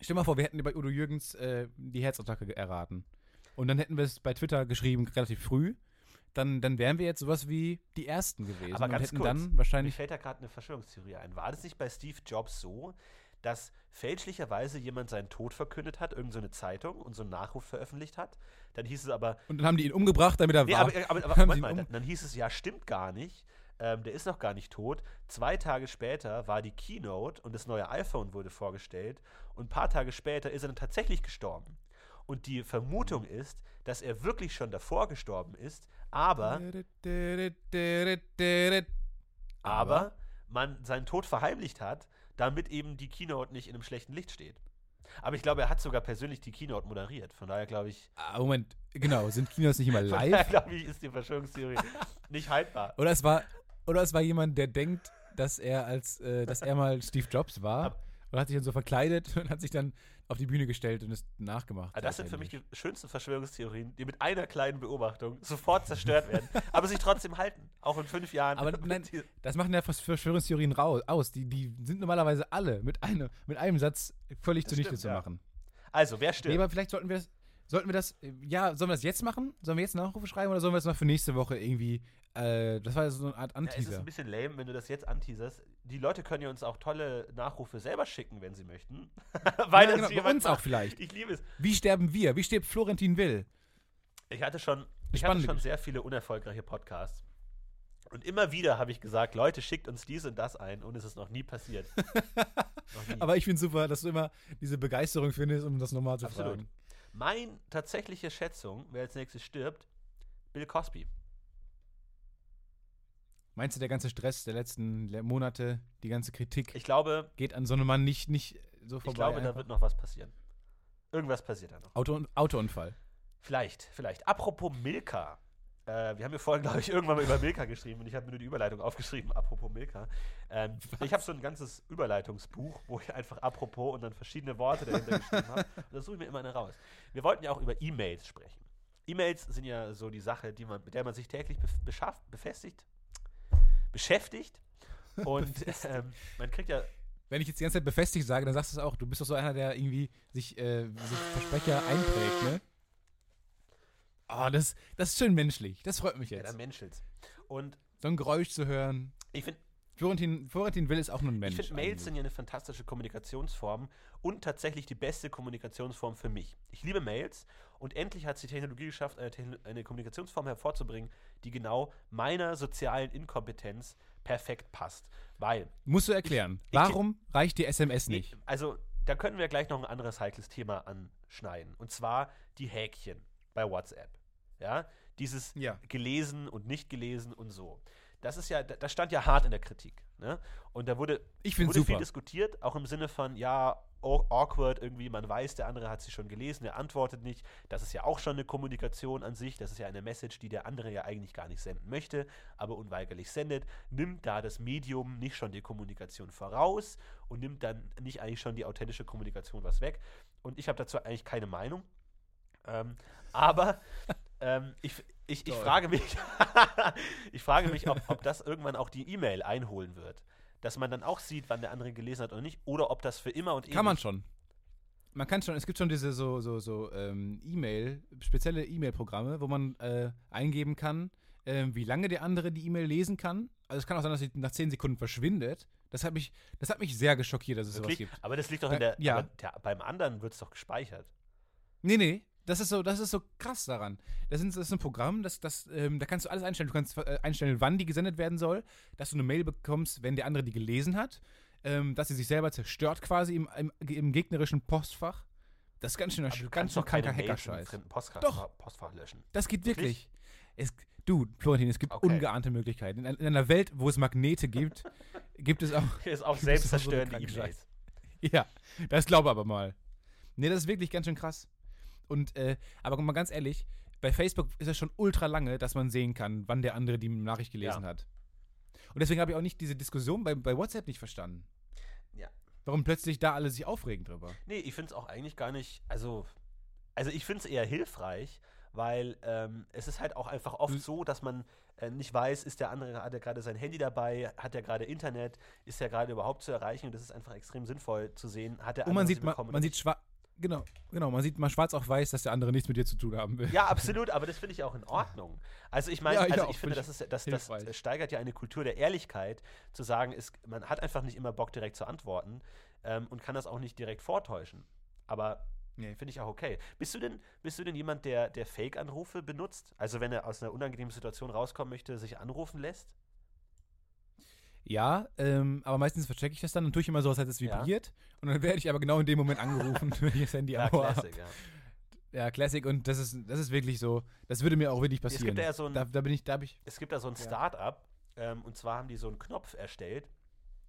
Stell mal vor, wir hätten bei Udo Jürgens äh, die Herzattacke erraten. Und dann hätten wir es bei Twitter geschrieben, relativ früh. Dann, dann wären wir jetzt sowas wie die Ersten gewesen. Aber und ganz hätten kurz, dann Mir wahrscheinlich. fällt da gerade eine Verschwörungstheorie ein. War das nicht bei Steve Jobs so, dass fälschlicherweise jemand seinen Tod verkündet hat, irgendeine so eine Zeitung und so einen Nachruf veröffentlicht hat? Dann hieß es aber, Und dann haben die ihn umgebracht, damit er nee, war. aber, aber, aber Haben mal, ihn dann, dann hieß es, ja, stimmt gar nicht. Ähm, der ist noch gar nicht tot. Zwei Tage später war die Keynote und das neue iPhone wurde vorgestellt. Und ein paar Tage später ist er dann tatsächlich gestorben. Und die Vermutung ist, dass er wirklich schon davor gestorben ist, aber aber man seinen Tod verheimlicht hat, damit eben die Keynote nicht in einem schlechten Licht steht. Aber ich glaube, er hat sogar persönlich die Keynote moderiert. Von daher glaube ich, Ah, Moment, genau, sind Kinos nicht immer von daher live? glaube ich, ist die Verschwörungstheorie nicht haltbar. Oder es war, oder es war jemand, der denkt, dass er als, äh, dass er mal Steve Jobs war und hat sich dann so verkleidet und hat sich dann auf die Bühne gestellt und es nachgemacht. Ah, das sind für mich die schönsten Verschwörungstheorien, die mit einer kleinen Beobachtung sofort zerstört werden, aber sich trotzdem halten. Auch in fünf Jahren. Aber nein, Das machen ja Vers- Verschwörungstheorien rau aus. Die, die sind normalerweise alle mit, eine, mit einem Satz völlig Das zunichte stimmt, zu ja. machen. also, wer Nee, stirbt? aber vielleicht sollten wir das, sollten wir das, äh, ja, sollen wir das jetzt machen? Sollen wir jetzt Nachrufe schreiben oder sollen wir das noch für nächste Woche irgendwie, äh, das war so eine Art Ja, es ist Anteaser. ein bisschen lame, wenn du das jetzt anteaserst. Die Leute können ja uns auch tolle Nachrufe selber schicken, wenn sie möchten. Weil ja, genau, bei uns auch vielleicht. Ich liebe es. Wie sterben wir? Wie stirbt Florentin Will? Ich hatte schon, ich hatte schon sehr viele unerfolgreiche Podcasts. Und immer wieder habe ich gesagt, Leute, schickt uns dies und das ein und es ist noch nie passiert. noch nie. Aber ich finde super, dass du immer diese Begeisterung findest, um das nochmal zu Absolut. fragen. Mein tatsächliche Schätzung, wer als nächstes stirbt, Bill Cosby. Meinst du, der ganze Stress der letzten Le- Monate, die ganze Kritik Ich glaube, geht an so einem Mann nicht, nicht so vorbei? ich glaube, da einfach? wird noch was passieren. Irgendwas passiert da noch. Auto, Autounfall. Vielleicht, vielleicht. Apropos Milka. Äh, wir haben ja vorhin, glaube ich, irgendwann mal über Milka geschrieben und ich habe mir nur die Überleitung aufgeschrieben. Apropos Milka. Ähm, ich habe so ein ganzes Überleitungsbuch, wo ich einfach apropos und dann verschiedene Worte dahinter geschrieben habe. Und da suche ich mir immer eine raus. Wir wollten ja auch über E-Mails sprechen. E-Mails sind ja so die Sache, die man, mit der man sich täglich bef befestigt, beschäftigt. Und ähm, man kriegt ja Wenn ich jetzt die ganze Zeit befestigt sage, dann sagst du es auch. Du bist doch so einer, der irgendwie sich, äh, sich Versprecher einprägt, ne? Oh, das, das ist schön menschlich. Das freut mich ja, jetzt. dann Menschels. Und so ein Geräusch zu hören. ich finde, Florentin, Florentin Will ist auch nur ein Mensch. Ich finde, Mails sind ja eine fantastische Kommunikationsform und tatsächlich die beste Kommunikationsform für mich. Ich liebe Mails und endlich hat es die Technologie geschafft, eine, Techno eine Kommunikationsform hervorzubringen, die genau meiner sozialen Inkompetenz perfekt passt. Weil, Musst du erklären. ich- warum reicht dir SMS nicht? also da können wir gleich noch ein anderes heikles Thema anschneiden. Und zwar die Häkchen bei WhatsApp. Ja, dieses Ja. gelesen und nicht gelesen und so. Das ist ja, da- das stand ja hart in der Kritik. Ne? Und da wurde wurde viel super. diskutiert, auch im Sinne von, ja, aw- awkward irgendwie, man weiß, der andere hat sie schon gelesen, er antwortet nicht. Das ist ja auch schon eine Kommunikation an sich, das ist ja eine Message, die der andere ja eigentlich gar nicht senden möchte, aber unweigerlich sendet. Nimmt da das Medium nicht schon die Kommunikation voraus und nimmt dann nicht eigentlich schon die authentische Kommunikation was weg? Und ich habe dazu eigentlich keine Meinung. Ähm, aber ähm, ich, ich, ich frage mich, ich frage mich, ob, ob das irgendwann auch die E-Mail einholen wird. dass man dann auch sieht, wann der andere gelesen hat oder nicht, oder ob das für immer und ewig. Kann man schon. Man kann schon, es gibt schon diese so, so, so ähm, E-Mail, spezielle E-Mail-Programme, wo man äh, eingeben kann, ähm, wie lange der andere die E-Mail lesen kann. Also es kann auch sein, dass sie nach 10 Sekunden verschwindet. Das hat mich, das hat mich sehr geschockiert, dass es Wirklich? sowas gibt. Aber das liegt doch Äh, in der. ja. Der, beim anderen wird es doch gespeichert. Nee, nee. Das ist so, das ist so krass daran. Das ist, das ist ein Programm, das, das, ähm, da kannst du alles einstellen. Du kannst äh, einstellen, wann die gesendet werden soll, dass du eine Mail bekommst, wenn der andere die gelesen hat, ähm, dass sie sich selber zerstört quasi im, im, im gegnerischen Postfach. Das ist ganz schön, ganz kannst schön doch im Hackerscheiß. Postfach, Doch. Postfach löschen. Das geht Wirklich? Es, du, Florentin, es gibt Okay. ungeahnte Möglichkeiten. In, in einer Welt, wo es Magnete gibt, gibt es auch. Ist auch selbstzerstörende so E-Mails. Ja, das glaube aber mal. Nee, das ist wirklich ganz schön krass. Und, äh, aber mal ganz ehrlich, bei Facebook ist es schon ultra lange, dass man sehen kann, wann der andere die Nachricht gelesen Ja. hat. Und deswegen habe ich auch nicht diese Diskussion bei, bei WhatsApp nicht verstanden. Ja. Warum plötzlich da alle sich aufregen drüber. Nee, ich finde es auch eigentlich gar nicht, also, also ich finde es eher hilfreich, weil ähm, es ist halt auch einfach oft Du- so, dass man äh, nicht weiß, ist der andere, hat er gerade sein Handy dabei, hat er gerade Internet, ist er gerade überhaupt zu erreichen und das ist einfach extrem sinnvoll zu sehen, hat der Und man andere sieht, oder man sieht schwarz. Genau, genau, man sieht mal schwarz auf weiß, dass der andere nichts mit dir zu tun haben will. Ja, absolut, aber das finde ich auch in Ordnung. Also ich meine, Ja, ich also auch, ich finde, find das, ist, das, das steigert ja eine Kultur der Ehrlichkeit, zu sagen, ist, man hat einfach nicht immer Bock, direkt zu antworten ähm, und kann das auch nicht direkt vortäuschen. Aber Nee. finde ich auch okay. Bist du denn, bist du denn jemand, der, der Fake-Anrufe benutzt? Also wenn er aus einer unangenehmen Situation rauskommen möchte, sich anrufen lässt? Ja, ähm, aber meistens verchecke ich das dann und tue ich immer so, als hätte es Ja. vibriert. Und dann werde ich aber genau in dem Moment angerufen, wenn ich das Handy Ja, am Ohr habe. Classic, ja. Ja, Classic und das ist, das ist wirklich so, das würde mir auch wirklich Es passieren. gibt ja so ein, da, da bin ich, da habe ich, es gibt da so ein Ja. Start-up ähm, und zwar haben die so einen Knopf erstellt.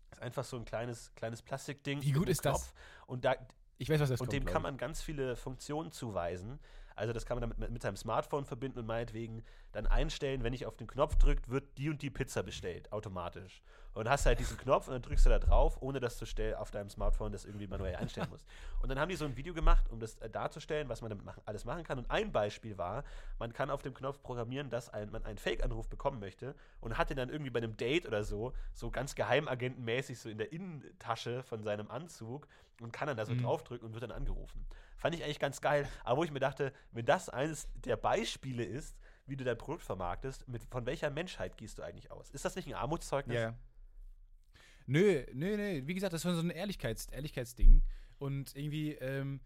Das ist einfach so ein kleines, kleines Plastikding. Wie gut ist das? Knopf. Und da, ich weiß, was das und kommt, dem kann man ganz viele Funktionen zuweisen. Also das kann man dann mit, mit seinem Smartphone verbinden und meinetwegen dann einstellen, wenn ich auf den Knopf drückt, wird die und die Pizza bestellt, automatisch. Und hast halt diesen Knopf und dann drückst du da drauf, ohne dass du stell, auf deinem Smartphone das irgendwie manuell einstellen musst. Und dann haben die so ein Video gemacht, um das äh, darzustellen, was man damit machen, alles machen kann. Und ein Beispiel war, man kann auf dem Knopf programmieren, dass ein, man einen Fake-Anruf bekommen möchte und hat den dann irgendwie bei einem Date oder so, so ganz geheimagentenmäßig so in der Innentasche von seinem Anzug und kann dann da so Mhm. draufdrücken und wird dann angerufen. Fand ich eigentlich ganz geil. Aber wo ich mir dachte, wenn das eines der Beispiele ist, wie du dein Produkt vermarktest, mit, von welcher Menschheit gehst du eigentlich aus? Ist das nicht ein Armutszeugnis? Ja, ja. Nö, nö, nö. Wie gesagt, das ist schon so ein Ehrlichkeits Ehrlichkeitsding. Und irgendwie, ähm,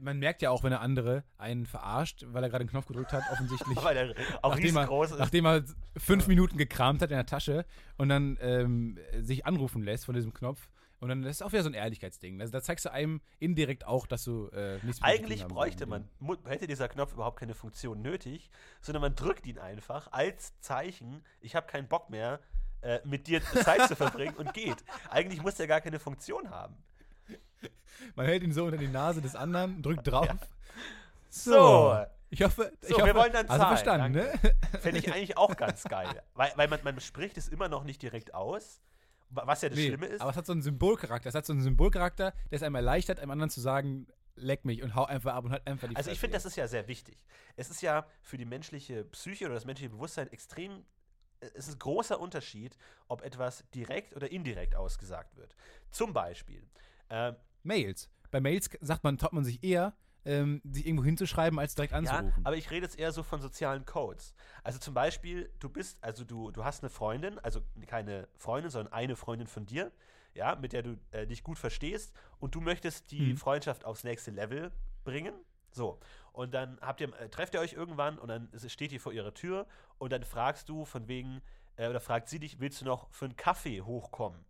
man merkt ja auch, wenn der andere einen verarscht, weil er gerade einen Knopf gedrückt hat, offensichtlich. Weil er auch nachdem er, riesengroß ist. nachdem er fünf Minuten gekramt hat in der Tasche und dann ähm, sich anrufen lässt von diesem Knopf. Und dann das ist auch wieder so ein Ehrlichkeitsding. Also da zeigst du einem indirekt auch, dass du äh, nichts Eigentlich bräuchte man, hätte dieser Knopf überhaupt keine Funktion nötig, sondern man drückt ihn einfach als Zeichen, ich habe keinen Bock mehr, äh, mit dir Zeit zu verbringen und geht. Eigentlich muss der gar keine Funktion haben. Man hält ihn so unter die Nase des anderen, drückt drauf. Ja. So. So. Ich hoffe, So, ich wir hoffe, wollen dann also zahlen, verstanden, ne? Fände ich eigentlich auch ganz geil. Weil, weil man, man spricht es immer noch nicht direkt aus, wa- was ja das Nee, Schlimme ist. Aber es hat so einen Symbolcharakter. Es hat so einen Symbolcharakter, der es einem erleichtert, einem anderen zu sagen, leck mich und hau einfach ab und halt einfach die Also ich finde, das ist ja sehr wichtig. Es ist ja für die menschliche Psyche oder das menschliche Bewusstsein extrem, es ist ein großer Unterschied, ob etwas direkt oder indirekt ausgesagt wird. Zum Beispiel, ähm, Mails. Bei Mails sagt man, traut man sich eher, ähm, sich irgendwo hinzuschreiben, als direkt ja, anzurufen. aber ich rede jetzt eher so von sozialen Codes. Also zum Beispiel, du bist, also du, du hast eine Freundin, also keine Freundin, sondern eine Freundin von dir, ja, mit der du äh, dich gut verstehst und du möchtest die Mhm. Freundschaft aufs nächste Level bringen. So. Und dann habt ihr, äh, trefft ihr euch irgendwann und dann steht ihr vor ihrer Tür und dann fragst du von wegen, äh, oder fragt sie dich, willst du noch für einen Kaffee hochkommen?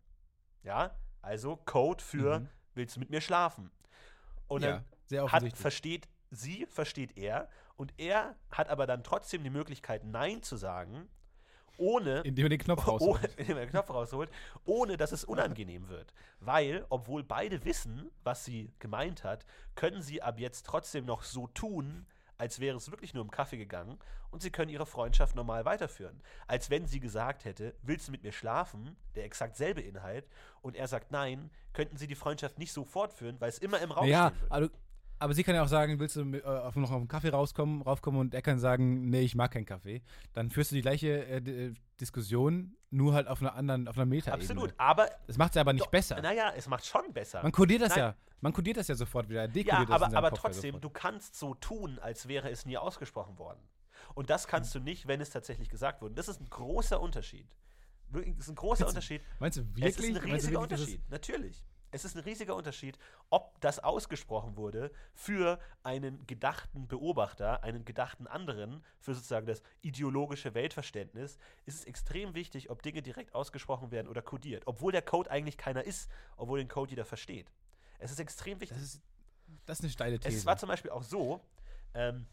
Ja, also Code für, Mhm. willst du mit mir schlafen? Und ja, dann hat, versteht sie, versteht er und er hat aber dann trotzdem die Möglichkeit, Nein zu sagen, ohne, indem er den Knopf ohne rausholt. indem er den Knopf rausholt, ohne dass es unangenehm wird. Weil, obwohl beide wissen, was sie gemeint hat, können sie ab jetzt trotzdem noch so tun, als wäre es wirklich nur um Kaffee gegangen und sie können ihre Freundschaft normal weiterführen. Als wenn sie gesagt hätte, willst du mit mir schlafen, der exakt selbe Inhalt, und er sagt nein, könnten sie die Freundschaft nicht so fortführen, weil es immer im Raum Ja, stehen würde. Aber sie kann ja auch sagen, willst du äh, auf, noch auf einen Kaffee rauskommen, raufkommen und er kann sagen, nee, ich mag keinen Kaffee. Dann führst du die gleiche äh, äh, Diskussion, nur halt auf einer anderen, auf einer Metaebene. Absolut. Aber, Das macht es aber nicht doch, besser. naja, es macht schon besser. Man kodiert das Nein. ja. Man kodiert das ja sofort wieder. Ja, aber, aber Kopf ja trotzdem, sofort. du kannst so tun, als wäre es nie ausgesprochen worden. Und das kannst du nicht, wenn es tatsächlich gesagt wurde. Das ist ein großer Unterschied. Das ist ein großer Unterschied. Meinst du Es wirklich? ist ein riesiger es- Unterschied, natürlich. Es ist ein riesiger Unterschied, ob das ausgesprochen wurde für einen gedachten Beobachter, einen gedachten anderen, für sozusagen das ideologische Weltverständnis, ist es extrem wichtig, ob Dinge direkt ausgesprochen werden oder kodiert. Obwohl der Code eigentlich keiner ist, obwohl den Code jeder versteht. Es ist extrem wichtig. Das ist, das ist eine steile These. Es war zum Beispiel auch so, ähm,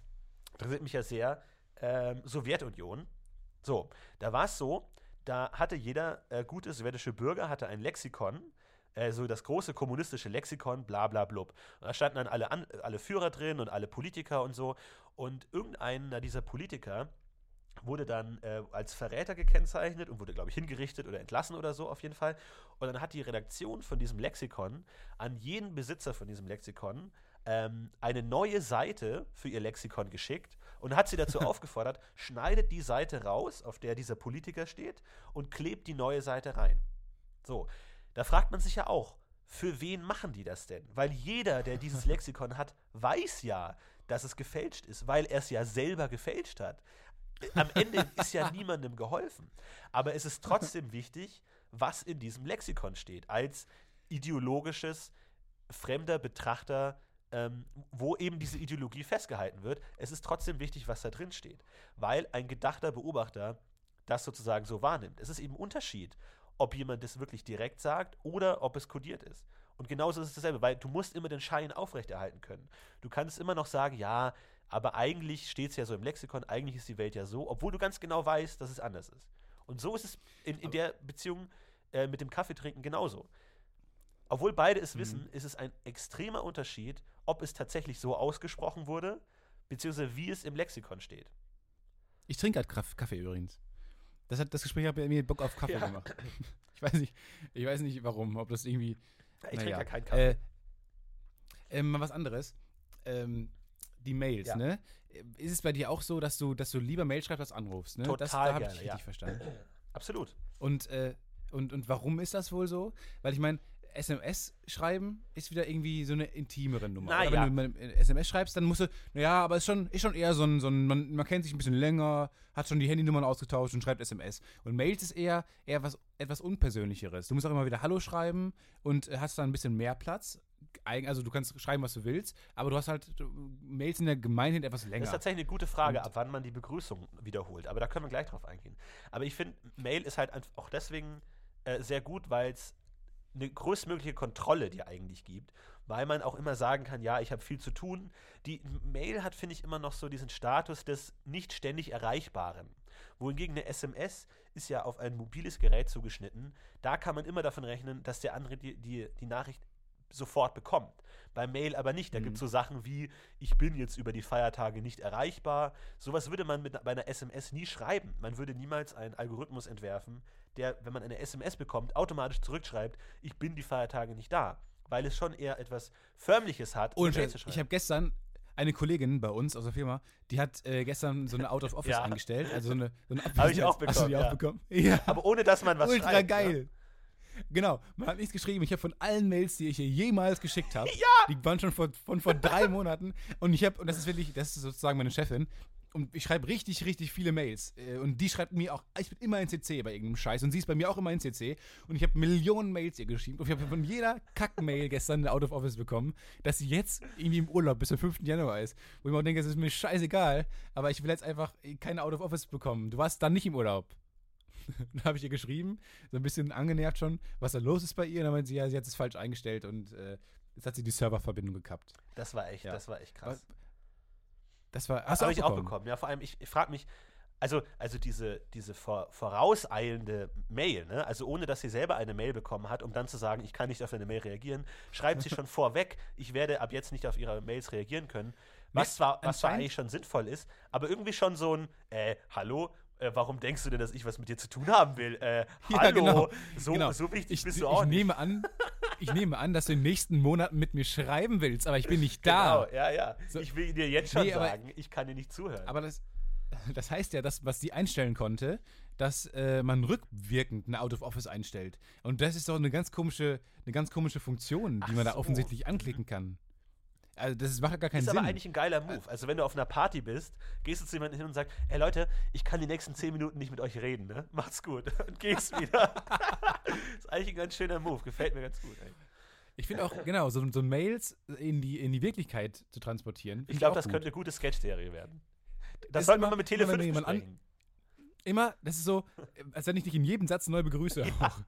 interessiert mich ja sehr, ähm, Sowjetunion. So, da war es so, da hatte jeder äh, gute sowjetische Bürger hatte ein Lexikon, äh, so das große kommunistische Lexikon, bla bla blub. Und da standen dann alle, an, alle Führer drin und alle Politiker und so. Und irgendeiner dieser Politiker wurde dann äh, als Verräter gekennzeichnet und wurde, glaube ich, hingerichtet oder entlassen oder so auf jeden Fall. Und dann hat die Redaktion von diesem Lexikon an jeden Besitzer von diesem Lexikon ähm, eine neue Seite für ihr Lexikon geschickt und hat sie dazu aufgefordert, schneidet die Seite raus, auf der dieser Politiker steht, und klebt die neue Seite rein. So, da fragt man sich ja auch, für wen machen die das denn? Weil jeder, der dieses Lexikon hat, weiß ja, dass es gefälscht ist, weil er es ja selber gefälscht hat. Am Ende ist ja niemandem geholfen. Aber es ist trotzdem wichtig, was in diesem Lexikon steht, als ideologisches, fremder Betrachter, ähm, wo eben diese Ideologie festgehalten wird. Es ist trotzdem wichtig, was da drin steht, weil ein gedachter Beobachter das sozusagen so wahrnimmt. Es ist eben ein Unterschied, ob jemand das wirklich direkt sagt oder ob es kodiert ist. Und genauso ist es dasselbe, weil du musst immer den Schein aufrechterhalten können. Du kannst immer noch sagen, ja, aber eigentlich steht es ja so im Lexikon, eigentlich ist die Welt ja so, obwohl du ganz genau weißt, dass es anders ist. Und so ist es in, in der Beziehung äh, mit dem Kaffeetrinken genauso. Obwohl beide es wissen, ist es ein extremer Unterschied, ob es tatsächlich so ausgesprochen wurde, beziehungsweise wie es im Lexikon steht. Ich trinke halt Kaff- Kaffee übrigens. Das, hat, das Gespräch hat mir Bock auf Kaffee Ja. gemacht. Ich weiß, nicht, ich weiß nicht warum, ob das irgendwie. Ich trinke ja keinen Kaffee. Äh, ähm, mal was anderes. Ähm, die Mails, Ja. ne? Ist es bei dir auch so, dass du, dass du lieber Mail schreibst als anrufst, ne? das Total da habe ich richtig ja. verstanden. Absolut. Und, äh, und, und warum ist das wohl so? Weil ich meine, SMS schreiben ist wieder irgendwie so eine intimere Nummer. Na Oder ja. wenn du SMS schreibst, dann musst du, naja, aber ist schon, ist schon eher so ein, so ein man, man kennt sich ein bisschen länger, hat schon die Handynummern ausgetauscht und schreibt SMS. Und Mails ist eher, eher was, etwas Unpersönlicheres. Du musst auch immer wieder Hallo schreiben und äh, hast dann ein bisschen mehr Platz. Also du kannst schreiben, was du willst, aber du hast halt, du, Mails in der Gemeinheit etwas Das länger. ist tatsächlich eine gute Frage, Und- ab wann man die Begrüßung wiederholt. Aber da können wir gleich drauf eingehen. Aber ich finde, Mail ist halt auch deswegen äh, sehr gut, weil es eine größtmögliche Kontrolle dir eigentlich gibt, weil man auch immer sagen kann, ja, ich habe viel zu tun. Die Mail hat, finde ich, immer noch so diesen Status des nicht ständig Erreichbaren. Wohingegen eine SMS ist ja auf ein mobiles Gerät zugeschnitten. Da kann man immer davon rechnen, dass der andere die, die, die Nachricht sofort bekommt. Bei Mail aber nicht. Da Mhm. gibt es so Sachen wie, ich bin jetzt über die Feiertage nicht erreichbar. Sowas würde man mit bei einer SMS nie schreiben. Man würde niemals einen Algorithmus entwerfen, der, wenn man eine SMS bekommt, automatisch zurückschreibt, ich bin die Feiertage nicht da. Weil es schon eher etwas Förmliches hat, Und äh, ich habe gestern eine Kollegin bei uns aus der Firma, die hat äh, gestern so eine Out of Office Ja. eingestellt, also so eine, so eine Hab ich auch Hast du die bekommen, auch ja. bekommen? Ja. aber ohne, dass man was Ultra schreibt. geil. Genau, man hat nichts geschrieben. Ich habe von allen Mails, die ich ihr jemals geschickt habe, Ja. die waren schon vor, von vor drei Monaten. Und ich habe, und das ist wirklich, das ist sozusagen meine Chefin. Und ich schreibe richtig, richtig viele Mails. Äh, Und die schreibt mir auch, ich bin immer in CC bei irgendeinem Scheiß. Und sie ist bei mir auch immer in CC. Und ich habe Millionen Mails ihr geschrieben. Und ich habe von jeder Kack-Mail gestern eine Out of Office bekommen, dass sie jetzt irgendwie im Urlaub bis zum 5. Januar ist. Wo ich mir auch denke, es ist mir scheißegal. Aber ich will jetzt einfach keine Out of Office bekommen. Du warst dann nicht im Urlaub. Dann habe ich ihr geschrieben, so ein bisschen angenervt schon, was da los ist bei ihr. Und dann meinte sie, ja, sie hat es falsch eingestellt und äh, jetzt hat sie die Serververbindung gekappt. Das war echt, Ja. das war echt krass. Das war, hast auch habe ich auch bekommen? Ja, vor allem, ich, ich frage mich, also, also diese, diese vor, vorauseilende Mail, ne? also ohne dass sie selber eine Mail bekommen hat, um dann zu sagen, ich kann nicht auf eine Mail reagieren, schreibt sie schon vorweg, ich werde ab jetzt nicht auf ihre Mails reagieren können. Was, zwar, was zwar eigentlich schon sinnvoll ist, aber irgendwie schon so ein, äh, hallo, äh, warum denkst du denn, dass ich was mit dir zu tun haben will? Äh, Ja, hallo, genau, so, genau. so wichtig Ich, bist ich du auch nicht. nehme an, ich nehme an, dass du in den nächsten Monaten mit mir schreiben willst, aber ich bin nicht da. Genau, ja, ja. So. Ich will dir jetzt schon Nee, aber- sagen, ich kann dir nicht zuhören. Aber das, das heißt ja, dass, was sie einstellen konnte, dass äh, man rückwirkend eine Out of Office einstellt. Und das ist doch eine ganz komische, eine ganz komische Funktion, die Ach man da so. offensichtlich anklicken kann. Also das ist- macht ja gar keinen ist Sinn. aber eigentlich ein geiler Move. Also wenn du auf einer Party bist, gehst du zu jemandem hin und sagst, ey Leute, ich kann die nächsten 10 Minuten nicht mit euch reden, ne? Macht's gut. Und gehst wieder. ist eigentlich ein ganz schöner Move. Gefällt mir ganz gut. Ey. ich finde auch, genau, so, so Mails in die, in die Wirklichkeit zu transportieren. Ich glaube, das gut. könnte eine gute Sketch-Serie werden. Das Ist sollten wir mal mit immer wenn Tele5 jemand an- besprechen. Immer, das ist so, als wenn ich dich in jedem Satz neu begrüße. Auch.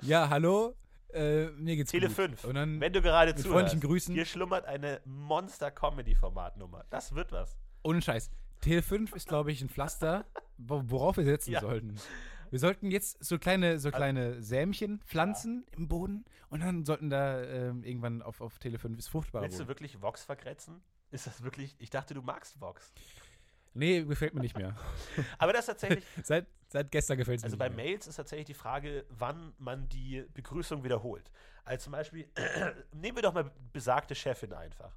Ja, hallo, äh, mir geht's Tele gut. 5. Und dann, Wenn du gerade mit zuhörst, freundlichen Grüßen. hier schlummert eine Monster-Comedy-Formatnummer. Das wird was. ohne Scheiß, Tele 5 ist, glaube ich, ein Pflaster, wo, worauf wir setzen Ja. sollten. Wir sollten jetzt so kleine, so kleine Sämchen pflanzen im Boden und dann sollten da ähm, irgendwann auf, auf Tele 5 ist fruchtbar. Willst du wirklich Vox vergrätzen? Ist das wirklich. Ich dachte, du magst Vox. Nee, gefällt mir nicht mehr. Aber das tatsächlich. seit, seit gestern gefällt es Also mir bei nicht mehr. Mails ist tatsächlich die Frage, wann man die Begrüßung wiederholt. Also zum Beispiel, nehmen wir doch mal besagte Chefin einfach.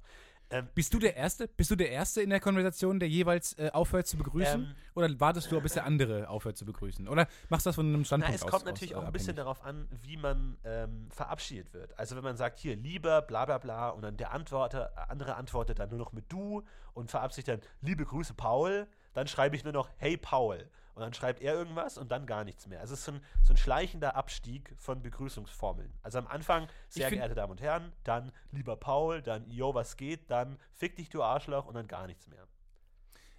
Ähm, Bist du der Erste? Bist du der Erste in der Konversation, der jeweils äh, aufhört zu begrüßen? Ähm, Oder wartest du, bis der andere aufhört zu begrüßen? Oder machst du das von einem na, Standpunkt es aus? kommt aus, natürlich äh, auch ein bisschen abhängig? darauf an, wie man ähm, verabschiedet wird. Also wenn man sagt, hier, lieber, bla bla bla, und dann der Antworter, andere antwortet dann nur noch mit du und verabschiedet dann, liebe Grüße, Paul, dann schreibe ich nur noch, hey Paul. Und dann schreibt er irgendwas und dann gar nichts mehr. Also es ist so ein, so ein schleichender Abstieg von Begrüßungsformeln. Also am Anfang, sehr geehrte Damen und Herren, dann lieber Paul, dann yo, was geht, dann fick dich, du Arschloch und dann gar nichts mehr.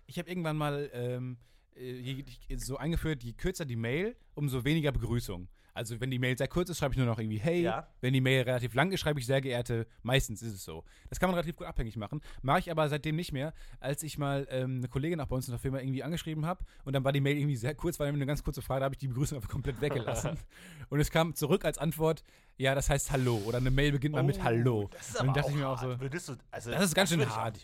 Ich habe irgendwann mal ähm, äh, so eingeführt, je kürzer die Mail, umso weniger Begrüßung. Also wenn die Mail sehr kurz ist, schreibe ich nur noch irgendwie hey. Ja. Wenn die Mail relativ lang ist, schreibe ich sehr geehrte. Meistens ist es so. Das kann man relativ gut abhängig machen. Mache ich aber seitdem nicht mehr, als ich mal ähm, eine Kollegin auch bei uns in der Firma irgendwie angeschrieben habe und dann war die Mail irgendwie sehr kurz, war nämlich eine ganz kurze Frage, da habe ich die Begrüßung einfach komplett weggelassen. und es kam zurück als Antwort, ja, das heißt Hallo. Oder eine Mail beginnt mal mit Hallo. Oh, Das ist und aber dann dachte auch ich mir auch so, du, also, Das ist ganz schön ich auch hart.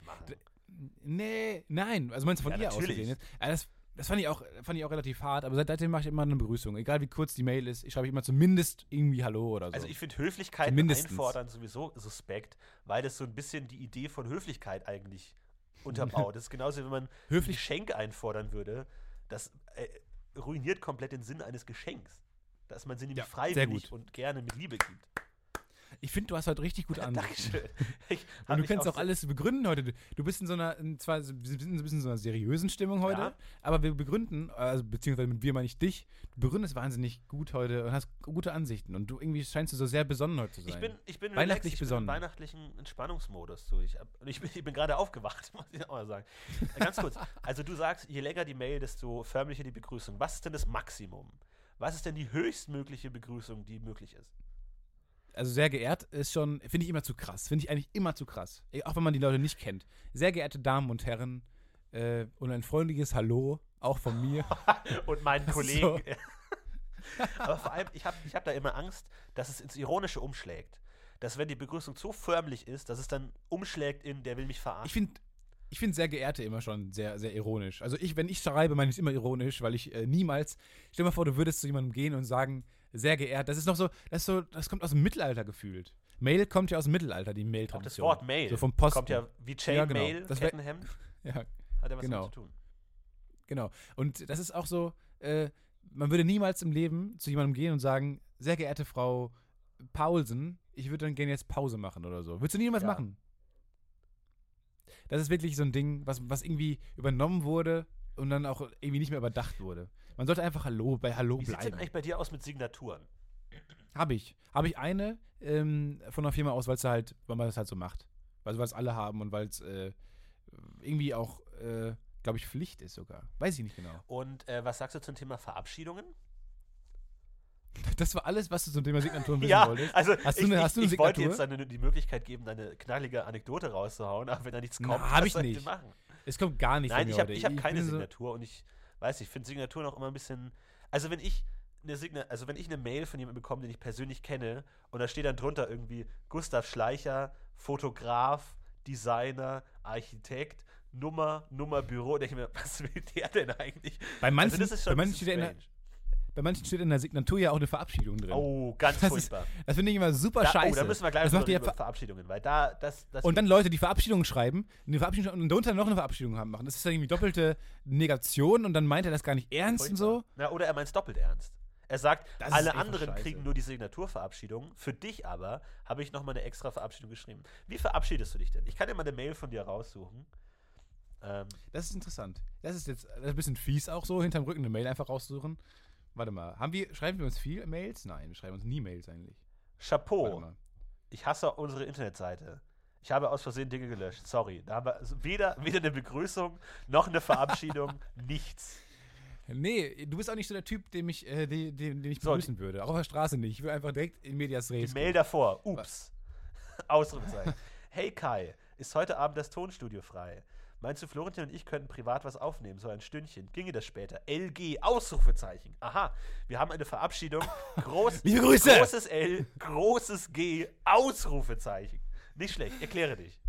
Nee, nein. Also meinst du von Ja, ihr aus natürlich. gesehen jetzt? Das, fand ich, auch, fand ich auch relativ hart, aber seit- seitdem mache ich immer eine Begrüßung. Egal wie kurz die Mail ist, ich schreibe immer zumindest irgendwie Hallo oder so. Also ich finde Höflichkeit Mindestens. einfordern sowieso suspekt, weil das so ein bisschen die Idee von Höflichkeit eigentlich unterbaut. Das ist genauso, wie wenn man ein Höflich- Geschenk einfordern würde. Das äh, ruiniert komplett den Sinn eines Geschenks. Dass man sie nämlich Ja, freiwillig und gerne mit Liebe gibt. Ich finde, du hast heute richtig gut an. Dankeschön. Und du kannst auch so- alles begründen heute. Du- bist in so einer, in zwar, wir sind ein bisschen in so einer seriösen Stimmung heute, Ja. aber wir begründen, also beziehungsweise mit wir meine ich dich, du begründest wahnsinnig gut heute und hast gute Ansichten und du irgendwie scheinst du so sehr besonnen heute zu sein. Ich bin, ich bin Weihnachtlich relaxed, ich bin besonnen. im weihnachtlichen Entspannungsmodus. So. Ich, hab, ich, bin, ich bin gerade aufgewacht, muss ich auch mal sagen. Ganz kurz. Also du sagst, je länger die Mail, desto förmlicher die Begrüßung. Was ist denn das Maximum? Was ist denn die höchstmögliche Begrüßung, die möglich ist? Also sehr geehrt ist schon, finde ich immer zu krass. Finde ich eigentlich immer zu krass. Eh, Auch wenn man die Leute nicht kennt. Sehr geehrte Damen und Herren äh, und ein freundliches Hallo, auch von mir. Und meinen Kollegen. Aber vor allem, ich habe ich hab da immer Angst, dass es ins Ironische umschlägt. Dass wenn die Begrüßung so förmlich ist, dass es dann umschlägt in, der will mich verarschen. Ich finde ich find sehr geehrte immer schon sehr, sehr ironisch. Also ich, wenn ich schreibe, meine ich es immer ironisch, weil ich äh, niemals, stell dir mal vor, du würdest zu jemandem gehen und sagen, sehr geehrt. Das ist noch so, das ist so, das kommt aus dem Mittelalter gefühlt. Mail kommt ja aus dem Mittelalter, die Auch das. Wort Mail So vom Posten. kommt ja wie Chain Ja, genau. Mail, Das Kettenhemd, Ja, hat ja was genau. damit zu tun. Genau. Und das ist auch so, äh, man würde niemals im Leben zu jemandem gehen und sagen, sehr geehrte Frau Paulsen, ich würde dann gerne jetzt Pause machen oder so. Würdest du niemals Ja. machen? Das ist wirklich so ein Ding, was, was irgendwie übernommen wurde und dann auch irgendwie nicht mehr überdacht wurde. Man sollte einfach Hallo bei Hallo Wie sieht es denn bleiben. eigentlich bei dir aus mit Signaturen? Habe ich. Habe ich eine ähm, von einer Firma aus, weil es halt, weil man das halt so macht. Also weil es alle haben und weil es äh, irgendwie auch, äh, glaube ich, Pflicht ist sogar. Weiß ich nicht genau. Und äh, was sagst du zum Thema Verabschiedungen? Das war alles, was du zum Thema Signaturen wissen Ja, wolltest. also Hast du ich, eine- ich, hast du eine ich wollte Signatur? jetzt dann eine- die Möglichkeit geben, eine knallige Anekdote rauszuhauen, aber wenn da nichts kommt, hab was ich nicht. machen? Es kommt gar nicht Nein, ich habe ich hab keine bin so- Signatur und ich weiß, ich finde Signaturen auch immer ein bisschen. Also wenn ich eine Signa also wenn ich eine Mail von jemandem bekomme, den ich persönlich kenne, und da steht dann drunter irgendwie Gustav Schleicher, Fotograf, Designer, Architekt, Nummer, Nummer Büro, denke ich mir, was will der denn eigentlich? Bei manchen, also das ist bei schon ein manchen steht da in der. Bei manchen steht in der Signatur ja auch eine Verabschiedung drin. Oh, ganz Das ist- furchtbar. Das finde ich immer super Da, scheiße. oh, da müssen wir gleich das noch macht über Verabschiedungen, weil da, das, das Und dann Leute, die Verabschiedungen schreiben, eine Verabschiedung und darunter noch eine Verabschiedung haben machen. Das ist dann irgendwie doppelte Negation und dann meint er das gar nicht ernst und so. Ja, oder er meint es doppelt ernst. Er sagt, Das ist alle anderen scheiße. kriegen nur die Signaturverabschiedung. Für dich aber habe ich nochmal eine extra Verabschiedung geschrieben. Wie verabschiedest du dich denn? Ich kann dir mal eine Mail von dir raussuchen. Ähm, Das ist interessant. Das ist jetzt das ist ein bisschen fies auch so, hinterm Rücken eine Mail einfach raussuchen. Warte mal, haben wir, schreiben wir uns viel Mails? Nein, wir schreiben uns nie Mails eigentlich. Chapeau. Ich hasse unsere Internetseite. Ich habe aus Versehen Dinge gelöscht. Sorry. Da haben wir also weder, weder eine Begrüßung noch eine Verabschiedung. nichts. Nee, du bist auch nicht so der Typ, den ich, äh, den, den, ich So, begrüßen würde. Auch auf der Straße nicht. Ich will einfach direkt in Medias Die Res. Mail davor. Ups. Ausrufezeichen. Hey Kai, ist heute Abend das Tonstudio frei? Meinst du, Florentin und ich könnten privat was aufnehmen, so ein Stündchen? Ginge das später? LG, Ausrufezeichen. Aha, wir haben eine Verabschiedung. Groß, Liebe Grüße! Großes L, großes G, Ausrufezeichen. Nicht schlecht, erkläre dich.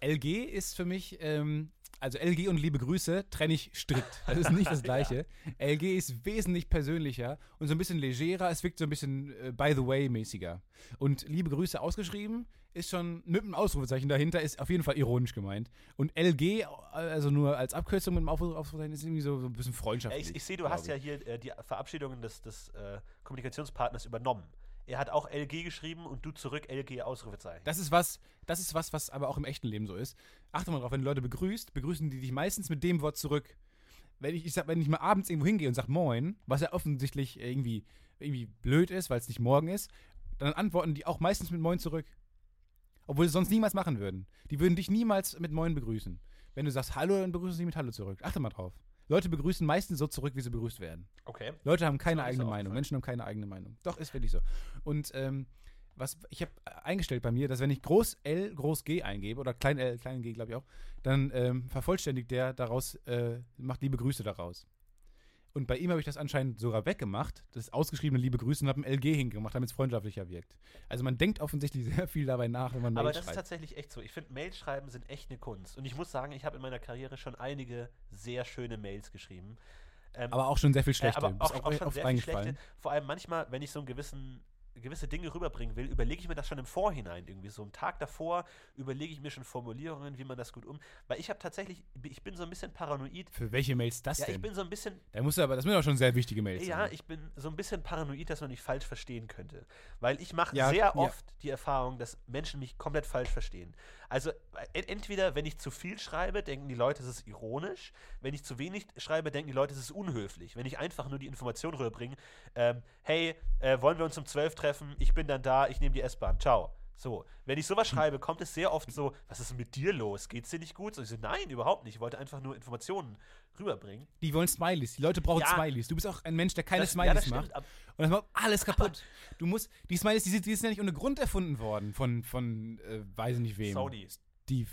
LG ist für mich, ähm, also LG und liebe Grüße trenne ich strikt. Das ist nicht das Gleiche. LG ist wesentlich persönlicher und so ein bisschen legerer. Es wirkt so ein bisschen äh, by the way mäßiger. Und liebe Grüße ausgeschrieben ist schon mit einem Ausrufezeichen dahinter, ist auf jeden Fall ironisch gemeint. Und LG, also nur als Abkürzung mit dem Aufru- Ausrufezeichen, ist irgendwie so, so ein bisschen freundschaftlich. ich, ich sehe, du hast ja hier äh, die Verabschiedungen des, des äh, Kommunikationspartners übernommen. Er hat auch LG geschrieben und du zurück LG, Ausrufezeichen. Das ist was, das ist was, was aber auch im echten Leben so ist. Achte mal drauf, wenn du Leute begrüßt, begrüßen die dich meistens mit dem Wort zurück. Wenn ich, ich sag, wenn ich mal abends irgendwo hingehe und sag Moin, was ja offensichtlich irgendwie, irgendwie blöd ist, weil es nicht morgen ist, dann antworten die auch meistens mit Moin zurück. Obwohl sie es sonst niemals machen würden. Die würden dich niemals mit Moin begrüßen. Wenn du sagst Hallo, dann begrüßen sie mit Hallo zurück. Achte mal drauf. Leute begrüßen meistens so zurück, wie sie begrüßt werden. okay. Leute haben keine eigene Meinung. Menschen haben keine eigene Meinung. Doch, ist wirklich so. Und ähm, was ich habe eingestellt bei mir, dass wenn ich Groß L, Groß G eingebe, oder Klein L, Klein G, glaube ich auch, dann ähm, vervollständigt der daraus, äh, macht liebe Grüße daraus. Und bei ihm habe ich das anscheinend sogar weggemacht, das ausgeschriebene liebe Grüße und habe ein LG hingemacht, damit es freundschaftlicher wirkt. Also man denkt offensichtlich sehr viel dabei nach, wenn man Aber Mails das ist schreibt. tatsächlich echt so. Ich finde, Mails schreiben sind echt eine Kunst. Und ich muss sagen, ich habe in meiner Karriere schon einige sehr schöne Mails geschrieben. Ähm, Aber auch schon sehr viel äh, schlechte. aber Bist auch, auch schon sehr viel schlechte. Vor allem manchmal, wenn ich so einen gewissen gewisse Dinge rüberbringen will, überlege ich mir das schon im Vorhinein irgendwie. So einen Tag davor überlege ich mir schon Formulierungen, wie man das gut um. Weil ich habe tatsächlich, ich bin so ein bisschen paranoid. Für welche Mails das Ja, ich denn? bin so ein bisschen Da muss aber, das müssen aber schon sehr wichtige Mails Ja, sein. ich bin so ein bisschen paranoid, dass man mich falsch verstehen könnte. Weil ich mache Ja, sehr ja. oft die Erfahrung, dass Menschen mich komplett falsch verstehen. Also en- entweder, wenn ich zu viel schreibe, denken die Leute, es ist ironisch. Wenn ich zu wenig schreibe, denken die Leute, es ist unhöflich. Wenn ich einfach nur die Information rüberbringe, ähm, hey, äh, wollen wir uns um 12 treffen? Ich bin dann da, ich nehme die S-Bahn. Ciao. So, wenn ich sowas schreibe, kommt es sehr oft so, was ist mit dir los? Geht's dir nicht gut? So, ich so, nein, überhaupt nicht. Ich wollte einfach nur Informationen rüberbringen. Die wollen Smileys. Die Leute brauchen Ja. Smileys. Du bist auch ein Mensch, der keine Das- ja, Smileys das stimmt, macht. Und das macht alles kaputt. Du musst, die Smileys, die sind, die sind ja nicht ohne Grund erfunden worden von, von äh, weiß ich nicht wem. Sony. Steve.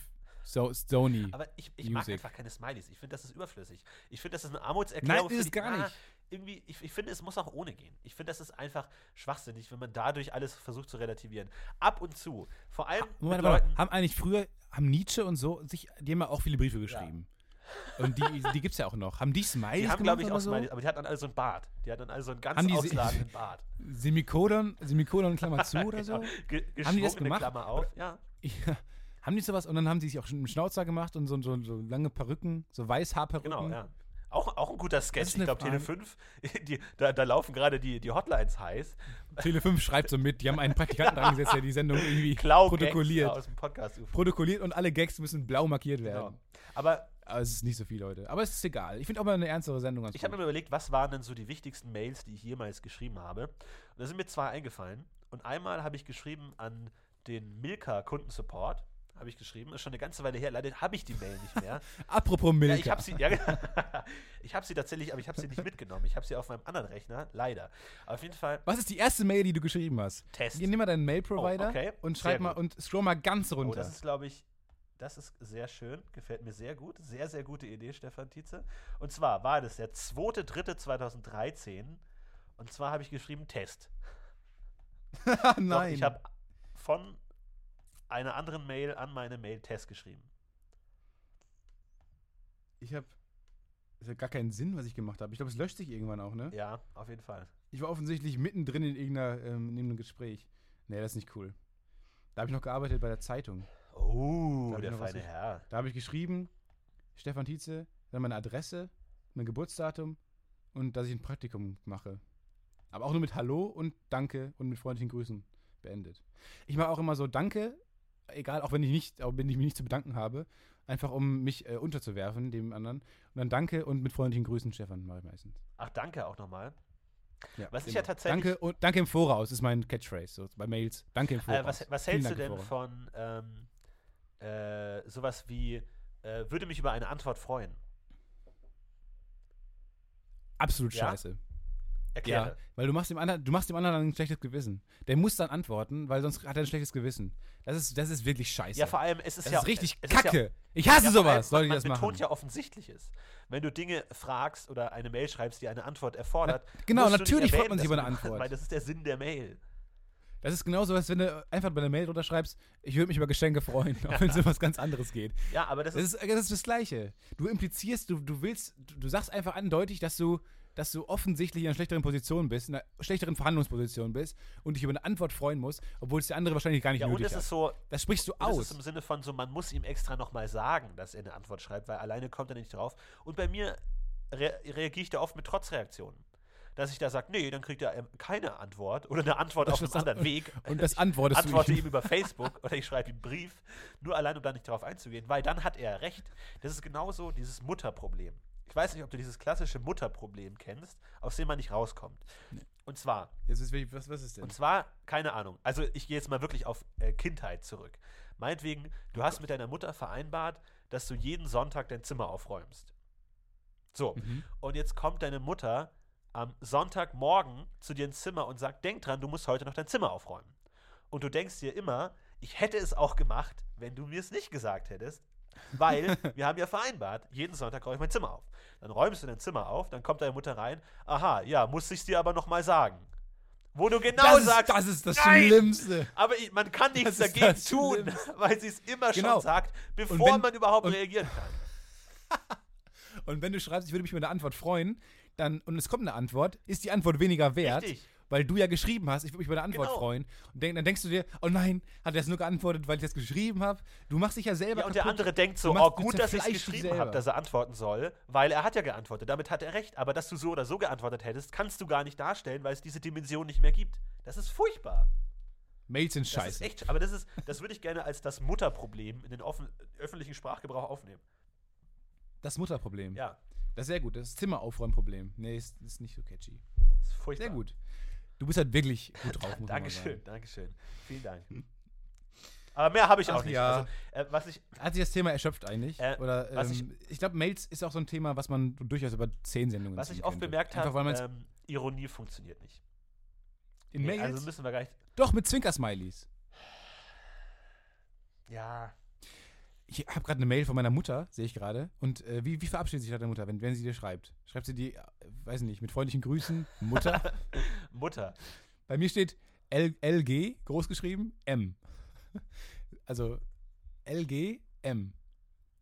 So, Sony. Aber ich, ich mag einfach keine Smileys. Ich finde, das ist überflüssig. Ich finde, das ist eine Armutserklärung. Nein, ist es die- gar Ah, nicht. Irgendwie, ich, ich finde, es muss auch ohne gehen. Ich finde, das ist einfach schwachsinnig, wenn man dadurch alles versucht zu relativieren. Ab und zu. Vor allem Moment, mit warte, Leuten. haben eigentlich früher, haben Nietzsche und so, sich, die haben ja auch viele Briefe geschrieben. Und die, die gibt es ja auch noch. Haben die Smileys Die haben, glaube ich, auch so? Smileys, aber die hatten dann alle so einen Bart. Die hatten dann alle so einen ganz ausladenden Bart. Semikolon, Semikolon, Klammer zu oder so? Genau. Ge Haben die das gemacht? Klammer auf. Ja. Ja. Haben die sowas? Und dann haben die sich auch schon einen Schnauzer gemacht und so, so, so lange Perücken, so Weißhaarperücken. Genau, ja. Auch, auch ein guter Sketch. Ich glaube, Tele Frage. 5, die, da, da laufen gerade die, die Hotlines heiß. Tele 5 schreibt so mit, die haben einen Praktikanten reingesetzt, der die Sendung irgendwie Klau protokolliert. aus dem Podcast. UFO. Protokolliert und alle Gags müssen blau markiert werden. Genau. Aber Aber es ist nicht so viel, Leute. Aber es ist egal. Ich finde auch mal eine ernstere Sendung Ich habe mir überlegt, was waren denn so die wichtigsten Mails, die ich jemals geschrieben habe. Und da sind mir zwei eingefallen. Und einmal habe ich geschrieben an den Milka Kundensupport. Habe ich geschrieben, ist schon eine ganze Weile her. Leider habe ich die Mail nicht mehr. Apropos Milka. ja, ich habe sie, ja, ich habe sie tatsächlich, aber ich habe sie nicht mitgenommen. Ich habe sie auf meinem anderen Rechner, leider. Aber auf jeden Fall Was ist die erste Mail, die du geschrieben hast? Test. Nimm mal deinen Mail-Provider Oh, okay. und schreib mal und scroll mal ganz Oh, runter. das ist, glaube ich, das ist sehr schön. Gefällt mir sehr gut. Sehr, sehr gute Idee, Stefan Tietze. Und zwar war das der 2.3.2013. Und zwar habe ich geschrieben Test. Doch, Nein. ich habe von einer anderen Mail an meine Mail Test geschrieben. ich habe Das hat gar keinen Sinn, was ich gemacht habe. Ich glaube, es löscht sich irgendwann auch, ne? Ja, auf jeden Fall. Ich war offensichtlich mittendrin in irgendeiner, ähm, in irgendeinem Gespräch. Nee, das ist nicht cool. Da habe ich noch gearbeitet bei der Zeitung. Oh, der was feine gesch- Herr. Da habe ich geschrieben, Stefan Tietze, dann meine Adresse, mein Geburtsdatum und dass ich ein Praktikum mache. Aber auch nur mit Hallo und Danke und mit freundlichen Grüßen beendet. Ich mache auch immer so Danke, egal, auch wenn ich nicht, auch wenn ich mich nicht zu bedanken habe, einfach um mich äh, unterzuwerfen dem anderen. Und dann Danke und mit freundlichen Grüßen, Stefan, mache ich meistens. Ach, danke auch nochmal. Ja, Was ich immer. ja tatsächlich- Danke, und, danke im Voraus ist mein Catchphrase, so bei Mails. Danke im Voraus. Äh, was, was hältst du denn von ähm, äh, sowas wie, äh, würde mich über eine Antwort freuen? Absolut Ja? scheiße. Erkläre. Ja, weil du machst dem anderen, du machst dem anderen ein schlechtes Gewissen. Der muss dann antworten, weil sonst hat er ein schlechtes Gewissen. Das ist, das ist wirklich scheiße. Ja, vor allem, es ist das ja ist richtig ist kacke. ich hasse Ja, vor allem, sowas, Leute, man, das man machen. betont ja Offensichtliches. Wenn du Dinge fragst oder eine Mail schreibst, die eine Antwort erfordert. genau, du nicht natürlich freut man sich über eine Antwort. Weil das ist der Sinn der Mail. Das ist genauso, als wenn du einfach bei der Mail drunter schreibst, ich würde mich über Geschenke freuen, auch wenn es um was ganz anderes geht. Ja, aber das Das ist. ist, das ist das Gleiche. Du implizierst, du, du willst, du, du sagst einfach andeutig, dass du, dass du offensichtlich in einer schlechteren Position bist, in einer schlechteren Verhandlungsposition bist und dich über eine Antwort freuen musst, obwohl es der andere wahrscheinlich gar nicht Ja, und nötig es hat. ist so, das sprichst du Und Das aus. ist im Sinne von so, man muss ihm extra nochmal sagen, dass er eine Antwort schreibt, weil alleine kommt er nicht drauf. Und bei mir re reagiere ich da oft mit Trotzreaktionen. Dass ich da sage, nee, dann kriegt er ähm, keine Antwort oder eine Antwort auf einem Das- anderen Weg. und das antwortest du antworte ihm. ihm über Facebook oder ich schreibe ihm einen Brief, nur allein, um da nicht drauf einzugehen, weil dann hat er recht. Das ist genauso dieses Mutterproblem. Ich weiß nicht, ob du dieses klassische Mutterproblem kennst, aus dem man nicht rauskommt. Und zwar, Jetzt ist wirklich, was, was ist denn? und zwar, keine Ahnung. Also ich gehe jetzt mal wirklich auf äh, Kindheit zurück. Meinetwegen, du hast mit deiner Mutter vereinbart, dass du jeden Sonntag dein Zimmer aufräumst. So, Mhm. und jetzt kommt deine Mutter am Sonntagmorgen zu dir ins Zimmer und sagt, denk dran, du musst heute noch dein Zimmer aufräumen. Und du denkst dir immer, ich hätte es auch gemacht, wenn du mir es nicht gesagt hättest, weil wir haben ja vereinbart, jeden Sonntag räume ich mein Zimmer auf. Dann räumst du dein Zimmer auf, dann kommt deine Mutter rein, aha, ja, muss ich dir aber nochmal sagen. Wo du genau das, sagst, ist, das ist das Nein! Schlimmste. aber ich, man kann nichts dagegen tun, Schlimmste. weil sie es immer Genau. schon sagt, bevor wenn- man überhaupt und- reagieren kann. Und wenn du schreibst, ich würde mich über eine Antwort freuen, dann, und es kommt eine Antwort, ist die Antwort weniger wert, Richtig. Weil du ja geschrieben hast, ich würde mich über eine Antwort Genau. freuen. Und denk, dann denkst du dir, oh nein, hat er es nur geantwortet, weil ich das geschrieben habe? Du machst dich ja selber Ja, und der kaputt. andere denkt so, Du machst- oh gut, dass ich geschrieben habe, dass er antworten soll, weil er hat ja geantwortet. Damit hat er recht. Aber dass du so oder so geantwortet hättest, kannst du gar nicht darstellen, weil es diese Dimension nicht mehr gibt. Das ist furchtbar. Mails sind Das scheiße. ist echt, aber das ist, das würde ich gerne als das Mutterproblem in den offen, öffentlichen Sprachgebrauch aufnehmen. das Mutterproblem. Ja, Das ist sehr gut. Das Zimmeraufräumproblem. Nee, ist, ist nicht so catchy. das ist furchtbar. Sehr gut. Du bist halt wirklich gut drauf, muss Dankeschön. Dankeschön. Vielen Dank. Aber mehr habe ich auch Ach nicht. ja. Also, äh, was ich, Hat sich das Thema erschöpft eigentlich? Äh, Oder, ähm, ich, glaube, Mails ist auch so ein Thema, was man durchaus über zehn Sendungen was ich oft könnte. bemerkt habe, ähm, Ironie funktioniert nicht. in Nee, Mails, Also müssen wir gar nicht. doch mit Zwinker-Smileys. Ja. Ich habe gerade eine Mail von meiner Mutter, sehe ich gerade. Und äh, wie, wie verabschiedet sich deine Mutter, wenn, wenn sie dir schreibt? Schreibt sie die, äh, weiß nicht, mit freundlichen Grüßen, Mutter? Mutter. Bei mir steht L LG, groß geschrieben, M. Also LG, M.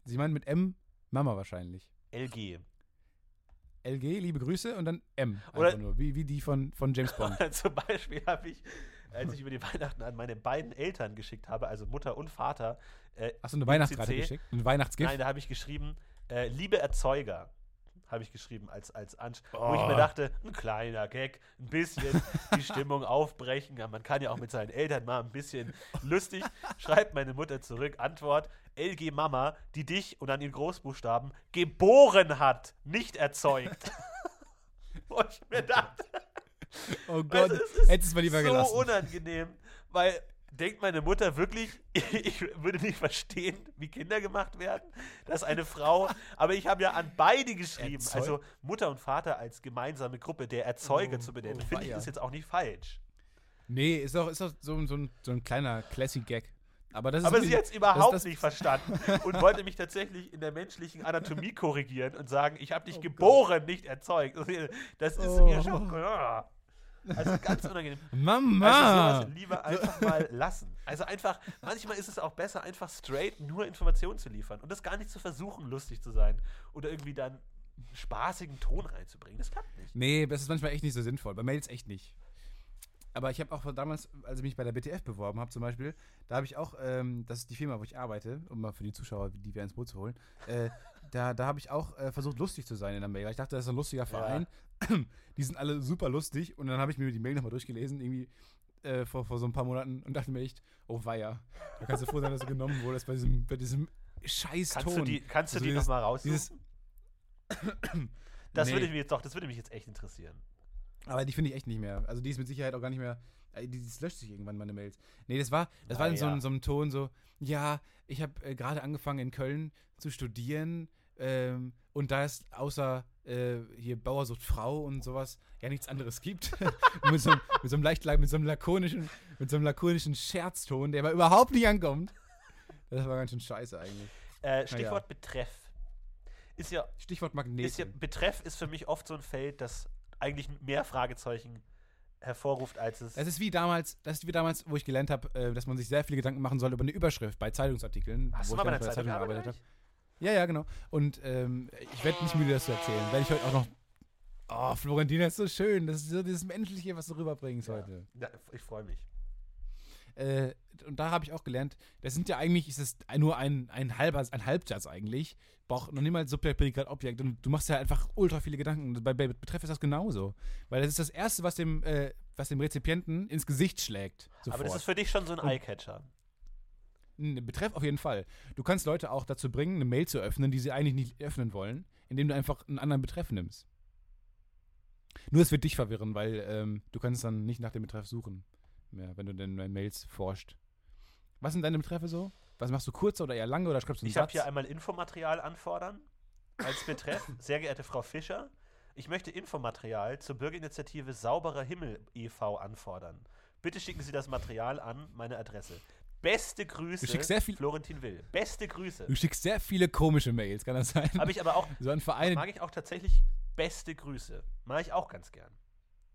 Sie meint mit M Mama wahrscheinlich. LG. LG, liebe Grüße und dann M. Oder- nur, wie, wie die von, von James Bond. Zum Beispiel habe ich, als ich über die Weihnachten an meine beiden Eltern geschickt habe, also Mutter und Vater, äh, Hast du eine Weihnachtskarte geschickt? Ein Weihnachtsgift? nein, da habe ich geschrieben, äh, liebe Erzeuger, habe ich geschrieben als, als Ansch wo ich Oh. mir dachte, ein kleiner Gag, ein bisschen die Stimmung aufbrechen. Man kann ja auch mit seinen Eltern mal ein bisschen lustig. Schreibt meine Mutter zurück, Antwort, LG Mama, die dich und dann in Großbuchstaben geboren hat, nicht erzeugt. wo ich mir dachte, oh Gott, du, es ist hättest du mal lieber so gelassen. unangenehm, weil denkt meine Mutter wirklich, ich würde nicht verstehen, wie Kinder gemacht werden, dass eine Frau, aber ich habe ja an beide geschrieben, Erzeug- also Mutter und Vater als gemeinsame Gruppe der Erzeuger Oh, zu benennen, oh, finde ich ist jetzt auch nicht falsch. Nee, ist doch, ist doch so, so, ein, so ein kleiner Classic-Gag. Aber das ist Aber sie hat es überhaupt das- nicht verstanden und wollte mich tatsächlich in der menschlichen Anatomie korrigieren und sagen, ich habe dich Oh geboren, nicht erzeugt. Das ist Oh. mir schon. Ja. Also ganz unangenehm. Mama! Also lieber einfach mal lassen. Also einfach, manchmal ist es auch besser, einfach straight nur Informationen zu liefern und das gar nicht zu versuchen, lustig zu sein. Oder irgendwie dann spaßigen Ton reinzubringen. Das klappt nicht. Nee, das ist manchmal echt nicht so sinnvoll. Bei Mails echt nicht. Aber ich habe auch von damals, als ich mich bei der BTF beworben habe zum Beispiel, da habe ich auch, ähm, das ist die Firma, wo ich arbeite, um mal für die Zuschauer die wir ins Boot zu holen, äh, da, da habe ich auch äh, versucht, lustig zu sein in der Mail. Weil ich dachte, das ist ein lustiger Verein. Die sind alle super lustig. Und dann habe ich mir die Mail nochmal durchgelesen, irgendwie äh, vor, vor so ein paar Monaten und dachte mir echt, oh weia, da kannst du froh sein, dass du genommen wurdest bei diesem, bei diesem scheiß Kannst Ton. du die, kannst du Also die dieses- nochmal raussuchen? dieses- das Nee. würde mich jetzt doch, das würde mich jetzt echt interessieren. Aber die finde ich echt nicht mehr. Also die ist mit Sicherheit auch gar nicht mehr. äh, Die, das löscht sich irgendwann meine Mails. Nee, das war, das war in so, Naja. einem- so einem Ton so, ja, ich habe äh, gerade angefangen in Köln zu studieren ähm, und da es außer äh, hier Bauersucht Frau und sowas ja nichts anderes gibt. Mit, so, einem- mit so einem leicht, mit so einem lakonischen, mit so einem lakonischen Scherzton, der aber überhaupt nicht ankommt. Das war ganz schön scheiße eigentlich. Äh, Stichwort Betreff. Ist ja, Stichwort ist ja, Magnet. Betreff ist für mich oft so ein Feld, das eigentlich mehr Fragezeichen hervorruft, als es. Das ist wie damals, das ist wie damals, wo ich gelernt habe, äh, dass man sich sehr viele Gedanken machen soll über eine Überschrift bei Zeitungsartikeln. Hast wo du ich mal bei der Zeitung gearbeitet gearbeitet? habe. Ja, ja, genau. Und ähm, ich werde nicht müde, das zu erzählen. Werde ich heute auch noch. Oh, Florentina ist so schön. Das ist so dieses Menschliche, was du rüberbringst heute. Ja, ich freue mich. Äh, und da habe ich auch gelernt, das sind ja eigentlich, ist es nur ein, ein halber, ein Halbsatz eigentlich. Braucht noch niemals Subjekt, Prädikat, Objekt. Und du machst ja einfach ultra viele Gedanken. Und Bei, bei Betreff ist das genauso. Weil das ist das Erste, was dem, äh, was dem Rezipienten ins Gesicht schlägt. Sofort. Aber das ist für dich schon so ein Eyecatcher. Betreff auf jeden Fall. Du kannst Leute auch dazu bringen, eine Mail zu öffnen, die sie eigentlich nicht öffnen wollen, indem du einfach einen anderen Betreff nimmst. Nur es wird dich verwirren, weil ähm, du kannst dann nicht nach dem Betreff suchen, mehr, wenn du denn bei Mails forscht. Was sind deine Betreffe so? Was machst du kurz oder eher lange oder schreibst du einen Ich habe hier einmal Infomaterial anfordern als Betreff. Sehr geehrte Frau Fischer, ich möchte Infomaterial zur Bürgerinitiative Sauberer Himmel e.V. anfordern. Bitte schicken Sie das Material an meine Adresse. Beste Grüße, Du schickst sehr viel- Florentin Will. Beste Grüße. du schickst sehr viele komische Mails, kann das sein? Habe ich aber auch, so an Vereine, mag ich auch tatsächlich beste Grüße. Mag ich auch ganz gern.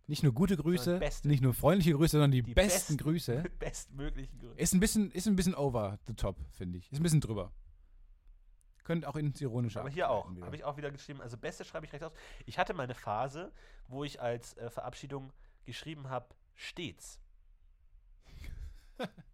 nicht nur gute Grüße, nicht nur freundliche Grüße, sondern die, Die besten, besten. Grüße. Bestmöglichen Grüße. Ist ein bisschen, ist ein bisschen over the top, finde ich. Ist ein bisschen drüber. Könnte auch ins Ironische Aber hier auch. Habe ich auch wieder geschrieben. Also Beste schreibe ich recht aus. Ich hatte meine Phase, wo ich als äh, Verabschiedung geschrieben habe, stets.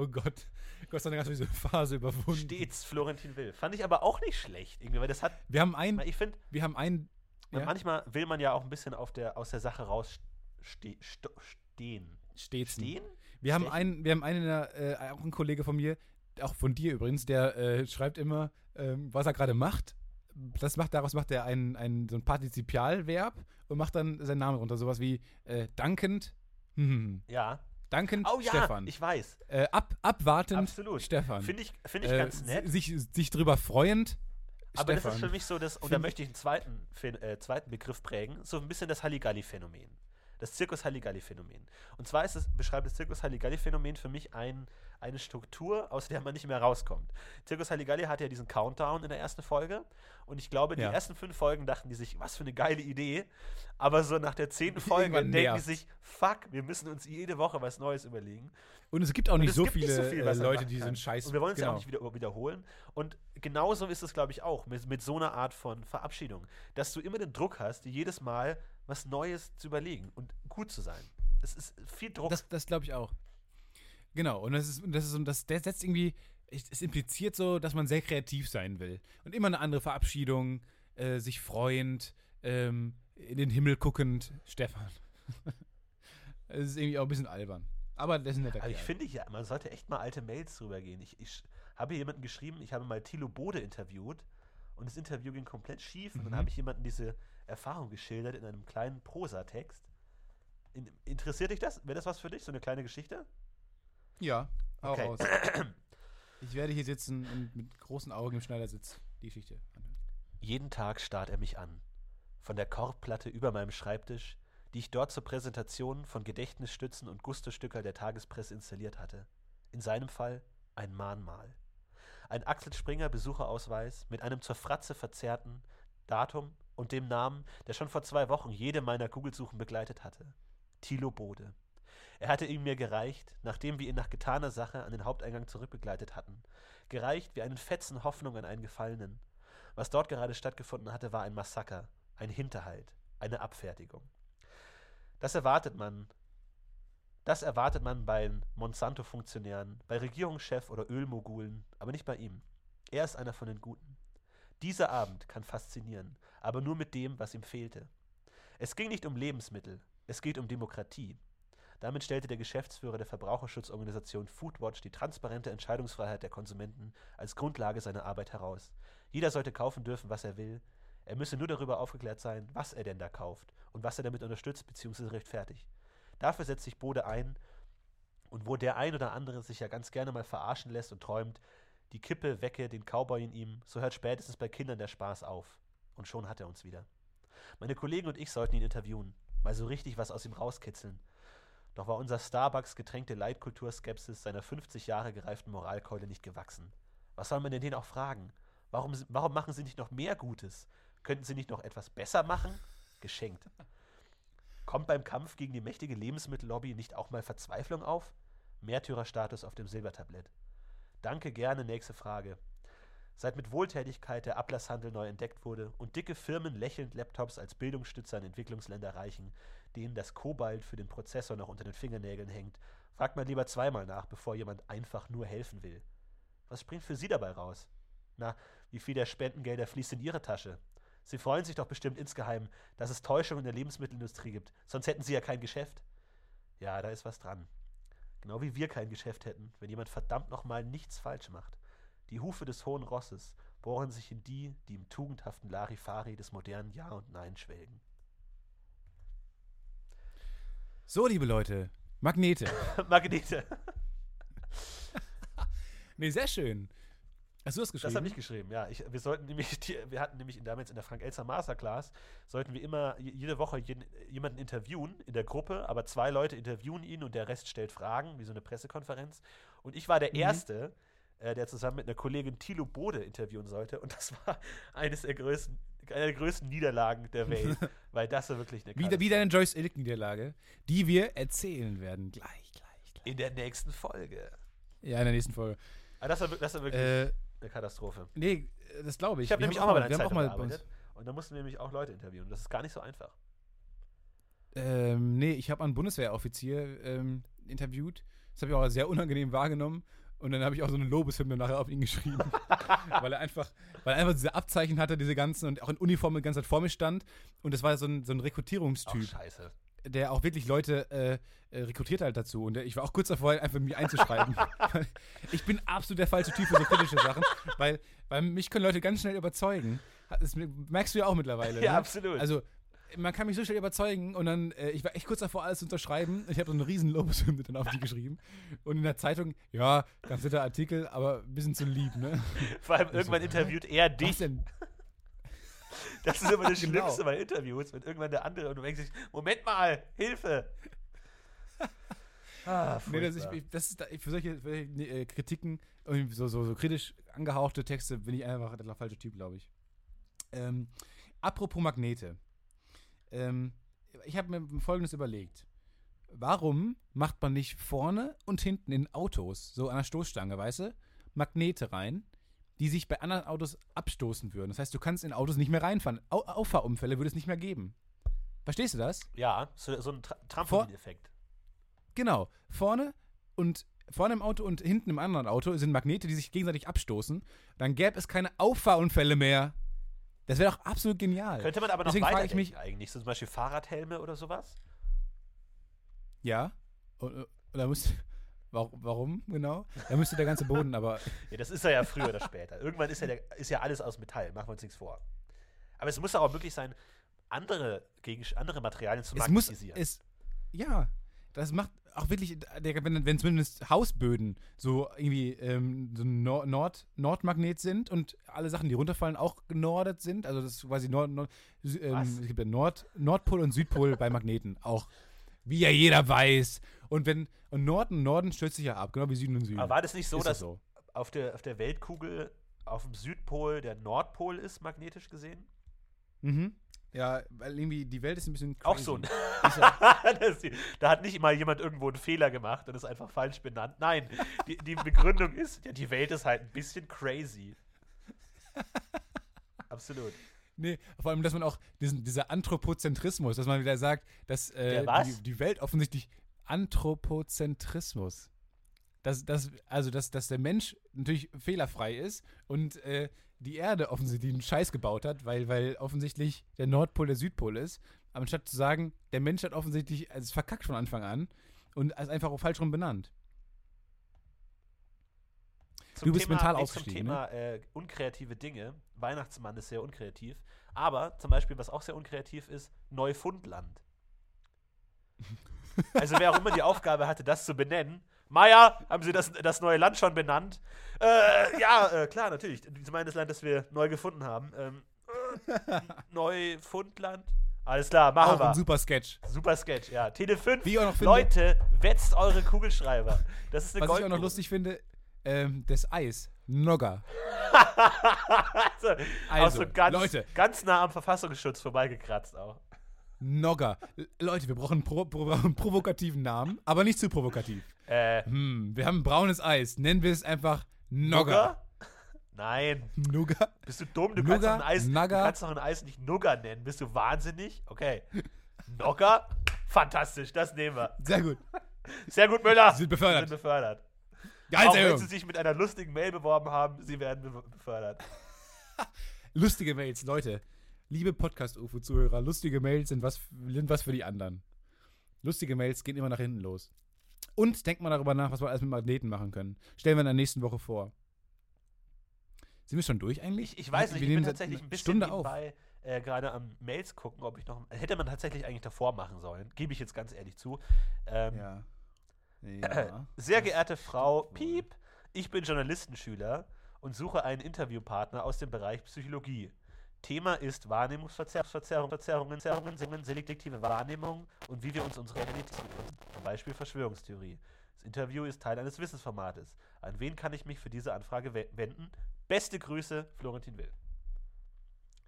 Oh Gott. Gott sei Dank hast du diese Phase überwunden. Stets Florentin Will. Fand ich aber auch nicht schlecht, irgendwie, weil das hat, Wir haben ein, weil ich finde, wir haben ein, ja, manchmal will man ja auch ein bisschen auf der, aus der Sache raus ste sto stehen. stets. Stehen? Wir haben einen, wir haben einen, der, äh, auch ein Kollege von mir, auch von dir übrigens, der äh, schreibt immer, ähm, was er gerade macht. Das macht, daraus macht er ein, ein, so ein Partizipialverb und macht dann seinen Namen runter. Sowas wie äh, dankend, hm, Ja. Dankend Oh ja, Stefan. ich weiß. äh, ab, abwartend Absolut. Stefan. Finde ich, find ich Äh, ganz nett. Sich, sich drüber freuend Aber das Stefan. ist für mich so, das, und da möchte ich einen zweiten, äh, zweiten Begriff prägen, so ein bisschen das Halligalli-Phänomen. Das Zirkus-Halligalli-Phänomen. Und zwar es, beschreibt das Zirkus-Halligalli-Phänomen für mich ein, eine Struktur, aus der man nicht mehr rauskommt. Zirkus Halligalli hat ja diesen Countdown in der ersten Folge und ich glaube, die Ja. ersten fünf Folgen dachten die sich, was für eine geile Idee, aber so nach der zehnten Folge denken die sich, fuck, wir müssen uns jede Woche was Neues überlegen. Und es gibt auch nicht so gibt viele nicht so viel, äh, Leute, die so kann. einen Scheiß. Und wir wollen es ja genau. auch nicht wieder wiederholen. Und genauso ist es, glaube ich, auch mit, mit so einer Art von Verabschiedung, dass du immer den Druck hast, jedes Mal was Neues zu überlegen und gut zu sein. Es ist viel Druck. Das, das glaube ich auch. Genau, und das ist, das ist, und das, der setzt irgendwie, es impliziert so, dass man sehr kreativ sein will. Und immer eine andere Verabschiedung, äh, sich freuend, ähm, in den Himmel guckend, Stefan. Es ist irgendwie auch ein bisschen albern. Aber das ist netter Aber ich finde, ja, man sollte echt mal alte Mails drüber gehen. Ich, ich habe jemanden geschrieben, ich habe mal Thilo Bode interviewt und das Interview ging komplett schief und Mhm. dann habe ich jemanden diese Erfahrung geschildert in einem kleinen Prosatext. In, interessiert dich das? Wäre das was für dich? So eine kleine Geschichte? Ja, auch Okay. aus. Ich werde hier sitzen und mit großen Augen im Schneidersitz die Geschichte anhören. Jeden Tag starrt er mich an. Von der Korbplatte über meinem Schreibtisch, die ich dort zur Präsentation von Gedächtnisstützen und Gustostückerl der Tagespresse installiert hatte. In seinem Fall ein Mahnmal. Ein Axel Springer Besucherausweis mit einem zur Fratze verzerrten Datum und dem Namen, der schon vor zwei Wochen jede meiner Google-Suchen begleitet hatte. Thilo Bode. Er hatte ihn mir gereicht, nachdem wir ihn nach getaner Sache an den Haupteingang zurückbegleitet hatten. Gereicht wie einen Fetzen Hoffnung an einen Gefallenen. Was dort gerade stattgefunden hatte, war ein Massaker, ein Hinterhalt, eine Abfertigung. Das erwartet man. Das erwartet man bei Monsanto-Funktionären, bei Regierungschef oder Ölmogulen, aber nicht bei ihm. Er ist einer von den Guten. Dieser Abend kann faszinieren, aber nur mit dem, was ihm fehlte. Es ging nicht um Lebensmittel, es geht um Demokratie. Damit stellte der Geschäftsführer der Verbraucherschutzorganisation Foodwatch die transparente Entscheidungsfreiheit der Konsumenten als Grundlage seiner Arbeit heraus. Jeder sollte kaufen dürfen, was er will. Er müsse nur darüber aufgeklärt sein, was er denn da kauft und was er damit unterstützt bzw. rechtfertigt. Dafür setzt sich Bode ein und wo der ein oder andere sich ja ganz gerne mal verarschen lässt und träumt, die Kippe wecke den Cowboy in ihm, so hört spätestens bei Kindern der Spaß auf. Und schon hat er uns wieder. Meine Kollegen und ich sollten ihn interviewen, mal so richtig was aus ihm rauskitzeln. Doch war unser Starbucks getränkte Leitkulturskepsis seiner 50 Jahre gereiften Moralkeule nicht gewachsen. Was soll man denn den auch fragen? Warum, warum machen sie nicht noch mehr Gutes? Könnten sie nicht noch etwas besser machen? Geschenkt. Kommt beim Kampf gegen die mächtige Lebensmittellobby nicht auch mal Verzweiflung auf? Märtyrerstatus auf dem Silbertablett. Danke gerne, nächste Frage. Seit mit Wohltätigkeit der Ablasshandel neu entdeckt wurde und dicke Firmen lächelnd Laptops als Bildungsstützer an Entwicklungsländer reichen, denen das Kobalt für den Prozessor noch unter den Fingernägeln hängt, fragt man lieber zweimal nach, bevor jemand einfach nur helfen will. Was springt für Sie dabei raus? Na, wie viel der Spendengelder fließt in Ihre Tasche? Sie freuen sich doch bestimmt insgeheim, dass es Täuschung in der Lebensmittelindustrie gibt, sonst hätten Sie ja kein Geschäft. Ja, da ist was dran. Genau wie wir kein Geschäft hätten, wenn jemand verdammt nochmal nichts falsch macht. Die Hufe des hohen Rosses bohren sich in die, die im tugendhaften Larifari des modernen Ja und Nein schwelgen. So, liebe Leute, Magnete. Magnete. nee, sehr schön. Hast du das geschrieben? Das habe ich geschrieben, ja. Ich, wir sollten nämlich, die, wir hatten nämlich damals in der Frank Elster Masterclass, sollten wir immer jede Woche jeden, jemanden interviewen in der Gruppe, aber zwei Leute interviewen ihn und der Rest stellt Fragen, wie so eine Pressekonferenz. Und ich war der mhm. Erste, äh, der zusammen mit einer Kollegin Thilo Bode interviewen sollte. Und das war eines der größten, eine der größten Niederlagen der Welt, weil das war wirklich eine Wieder, wieder eine Joyce Ilk-Niederlage, die wir erzählen werden. Gleich, gleich, gleich. In der nächsten Folge. Ja, in der nächsten Folge. Aber das war, das war wirklich. Äh, eine Katastrophe. Nee, das glaube ich. Ich habe nämlich auch mal bei einer Zeitung gearbeitet. Und da mussten wir nämlich auch Leute interviewen. Das ist gar nicht so einfach. Ähm, nee, ich habe einen Bundeswehroffizier ähm, interviewt. Das habe ich auch sehr unangenehm wahrgenommen. Und dann habe ich auch so eine Lobeshymne nachher auf ihn geschrieben. weil er einfach, weil er einfach diese Abzeichen hatte, diese ganzen und auch in Uniform die ganze Zeit vor mir stand. Und das war so ein, so ein Rekrutierungstyp. Ach, scheiße der auch wirklich Leute äh, äh, rekrutiert halt dazu. Und ich war auch kurz davor, einfach mich einzuschreiben. ich bin absolut der falsche Typ für so kritische Sachen, weil, weil mich können Leute ganz schnell überzeugen. Das merkst du ja auch mittlerweile. Ja, ne? absolut. Also, man kann mich so schnell überzeugen und dann, äh, ich war echt kurz davor, alles zu unterschreiben. Ich habe so eine riesen Lobeshymne dann auf die geschrieben. Und in der Zeitung, ja, ganz netter Artikel, aber ein bisschen zu lieb, ne? Vor allem irgendwann interviewt er dich. Was denn? Das ist immer das genau. Schlimmste bei Interviews, wenn irgendwann der andere und du denkst, Moment mal, Hilfe. Ah, nee, das, ich, das ist für solche, für solche äh, Kritiken, so, so, so kritisch angehauchte Texte, bin ich einfach der falsche Typ, glaube ich. Ähm, apropos Magnete. Ähm, ich habe mir Folgendes überlegt. Warum macht man nicht vorne und hinten in Autos, so an der Stoßstange, weißt du, Magnete rein, die sich bei anderen Autos abstoßen würden. Das heißt, du kannst in Autos nicht mehr reinfahren. Au Auffahrunfälle würde es nicht mehr geben. Verstehst du das? Ja, so, so ein Tra Trampolin-Effekt. Genau. Vorne und vorne im Auto und hinten im anderen Auto sind Magnete, die sich gegenseitig abstoßen. Dann gäbe es keine Auffahrunfälle mehr. Das wäre doch absolut genial. Könnte man aber noch Deswegen weiter ich mich eigentlich, so zum Beispiel Fahrradhelme oder sowas? Ja. Oder muss, Warum genau? Da müsste der ganze Boden aber. ja, das ist er ja früher oder später. Irgendwann ist ja, der, ist ja alles aus Metall, machen wir uns nichts vor. Aber es muss auch möglich sein, andere, gegen, andere Materialien zu es magnetisieren. Muss, es, ja, das macht auch wirklich, wenn, wenn zumindest Hausböden so irgendwie ähm, so Nord, Nord, Nordmagnet sind und alle Sachen, die runterfallen, auch genordet sind. Also das ist quasi Nord, Nord ähm, es gibt ja Nord, Nordpol und Südpol bei Magneten auch. Wie ja jeder weiß. Und wenn und Norden, Norden stürzt sich ja ab, genau wie Süden und Süden. Aber war das nicht so, ist dass das so? Auf, der, auf der Weltkugel auf dem Südpol der Nordpol ist, magnetisch gesehen? Mhm. Ja, weil irgendwie die Welt ist ein bisschen crazy. Auch so. da hat nicht mal jemand irgendwo einen Fehler gemacht und ist einfach falsch benannt. Nein, die, die Begründung ist, ja, die Welt ist halt ein bisschen crazy. Absolut. Nee, vor allem, dass man auch diesen, dieser Anthropozentrismus, dass man wieder sagt, dass äh? Die, die Welt offensichtlich Anthropozentrismus. Dass, dass, also, dass, dass der Mensch natürlich fehlerfrei ist und äh, die Erde offensichtlich einen Scheiß gebaut hat, weil, weil offensichtlich der Nordpol der Südpol ist. Aber anstatt zu sagen, der Mensch hat offensichtlich es verkackt von Anfang an und ist einfach auch falsch rum benannt. Zum Du bist Thema, mental aufgestiegen, ne? Zum Thema äh, unkreative Dinge. Weihnachtsmann ist sehr unkreativ. Aber zum Beispiel, was auch sehr unkreativ ist, Neufundland. also wer auch immer die Aufgabe hatte, das zu benennen. Meier, haben Sie das, das neue Land schon benannt? Äh, ja, äh, klar, natürlich. Sie meinen das Land, das wir neu gefunden haben. Ähm, äh, Neufundland? Alles klar, machen Auch wir. ein super Sketch. Super Sketch, ja. Tele 5. Wie ich auch noch finde- Leute, wetzt eure Kugelschreiber. Das ist eine Was ich auch noch lustig finde, ähm, das Eis. Nogger. also, auch Also, so ganz, Leute. ganz nah am Verfassungsschutz vorbeigekratzt auch. Nogger. Leute, wir brauchen, pro, pro, einen provokativen Namen, aber nicht zu provokativ. Äh, Hm, wir haben braunes Eis. Nennen wir es einfach Nogger. Nugger? Nein. Nugger? Bist du dumm? Du kannst, doch Nugger? ein Eis, du kannst doch ein Eis nicht Nugger nennen. Bist du wahnsinnig? Okay. Nogger? Fantastisch, das nehmen wir. Sehr gut. Sehr gut, Müller. Sie sind befördert. Sie sind befördert. Auch wenn. Sie sich mit einer lustigen Mail beworben haben, Sie werden be befördert. Lustige Mails, Leute. Liebe Podcast-UFO-Zuhörer, lustige Mails sind was, sind was für die anderen. Lustige Mails gehen immer nach hinten los. Und denkt mal darüber nach, was wir alles mit Magneten machen können. Stellen wir in der nächsten Woche vor. Sind wir schon durch eigentlich? Ich, weiß nicht, wir ich bin tatsächlich ein bisschen Stunde nebenbei äh, gerade am Mails gucken, ob ich noch. Hätte man tatsächlich eigentlich davor machen sollen. Gebe ich jetzt ganz ehrlich zu. Ähm, Ja. ja. Sehr geehrte Frau. Piep, ich bin Journalistenschüler und suche einen Interviewpartner aus dem Bereich Psychologie. Thema ist Wahrnehmungsverzerrungen, Verzerrungen, Verzerrungen, selektive Wahrnehmung und wie wir uns unsere Realität zum Beispiel Verschwörungstheorie. Das Interview ist Teil eines Wissensformates. An wen kann ich mich für diese Anfrage we- wenden? Beste Grüße, Florentin Will.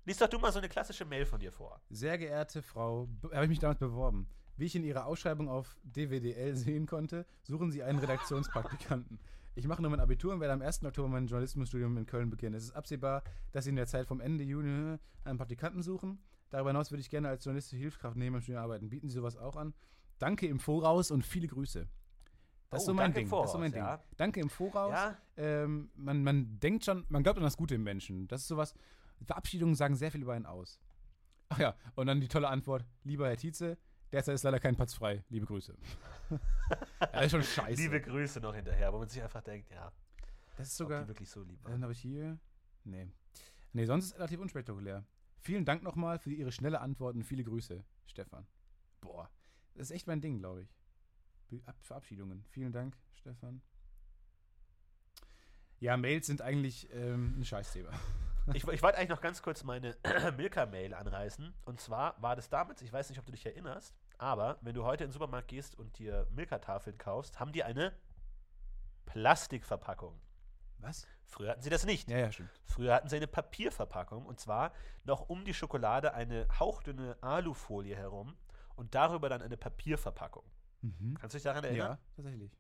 Lies doch du mal so eine klassische Mail von dir vor. Sehr geehrte Frau, be- habe ich mich damals beworben. Wie ich in Ihrer Ausschreibung auf DWDL sehen konnte, suchen Sie einen Redaktionspraktikanten. Ich mache nur mein Abitur und werde am 1. Oktober mein Journalismusstudium in Köln beginnen. Es ist absehbar, dass Sie in der Zeit vom Ende Juni einen Praktikanten suchen. Darüber hinaus würde ich gerne als journalistische Hilfskraft neben dem Studium arbeiten. Bieten Sie sowas auch an? Danke im Voraus und viele Grüße. Das ist Oh, so mein Ding. das ist so mein Voraus, Ding. ja. Danke im Voraus. Ja, Ähm, man, man denkt schon, man glaubt an das Gute im Menschen. Das ist sowas. Verabschiedungen sagen sehr viel über einen aus. Ach ja, und dann die tolle Antwort: Lieber Herr Tietze, derzeit ist leider kein Platz frei. Liebe Grüße. das ist schon scheiße. liebe Grüße noch hinterher, wo man sich einfach denkt, ja, das ist sogar. wirklich so lieb. Dann habe ich hier. Nee. Nee, sonst ist es relativ unspektakulär. Vielen Dank nochmal für Ihre schnelle Antwort und viele Grüße, Stefan. Boah, das ist echt mein Ding, glaube ich. Ab Verabschiedungen. Vielen Dank, Stefan. Ja, Mails sind eigentlich ähm, ein Scheißthema. Ich, ich wollte eigentlich noch ganz kurz meine Milka-Mail anreißen. Und zwar war das damals, ich weiß nicht, ob du dich erinnerst, aber wenn du heute in den Supermarkt gehst und dir Milka-Tafeln kaufst, haben die eine Plastikverpackung. Was? Früher hatten sie das nicht. Ja, ja, stimmt. Früher hatten sie eine Papierverpackung und zwar noch um die Schokolade eine hauchdünne Alufolie herum und darüber dann eine Papierverpackung. Mhm. Kannst du dich daran erinnern? Ja, tatsächlich.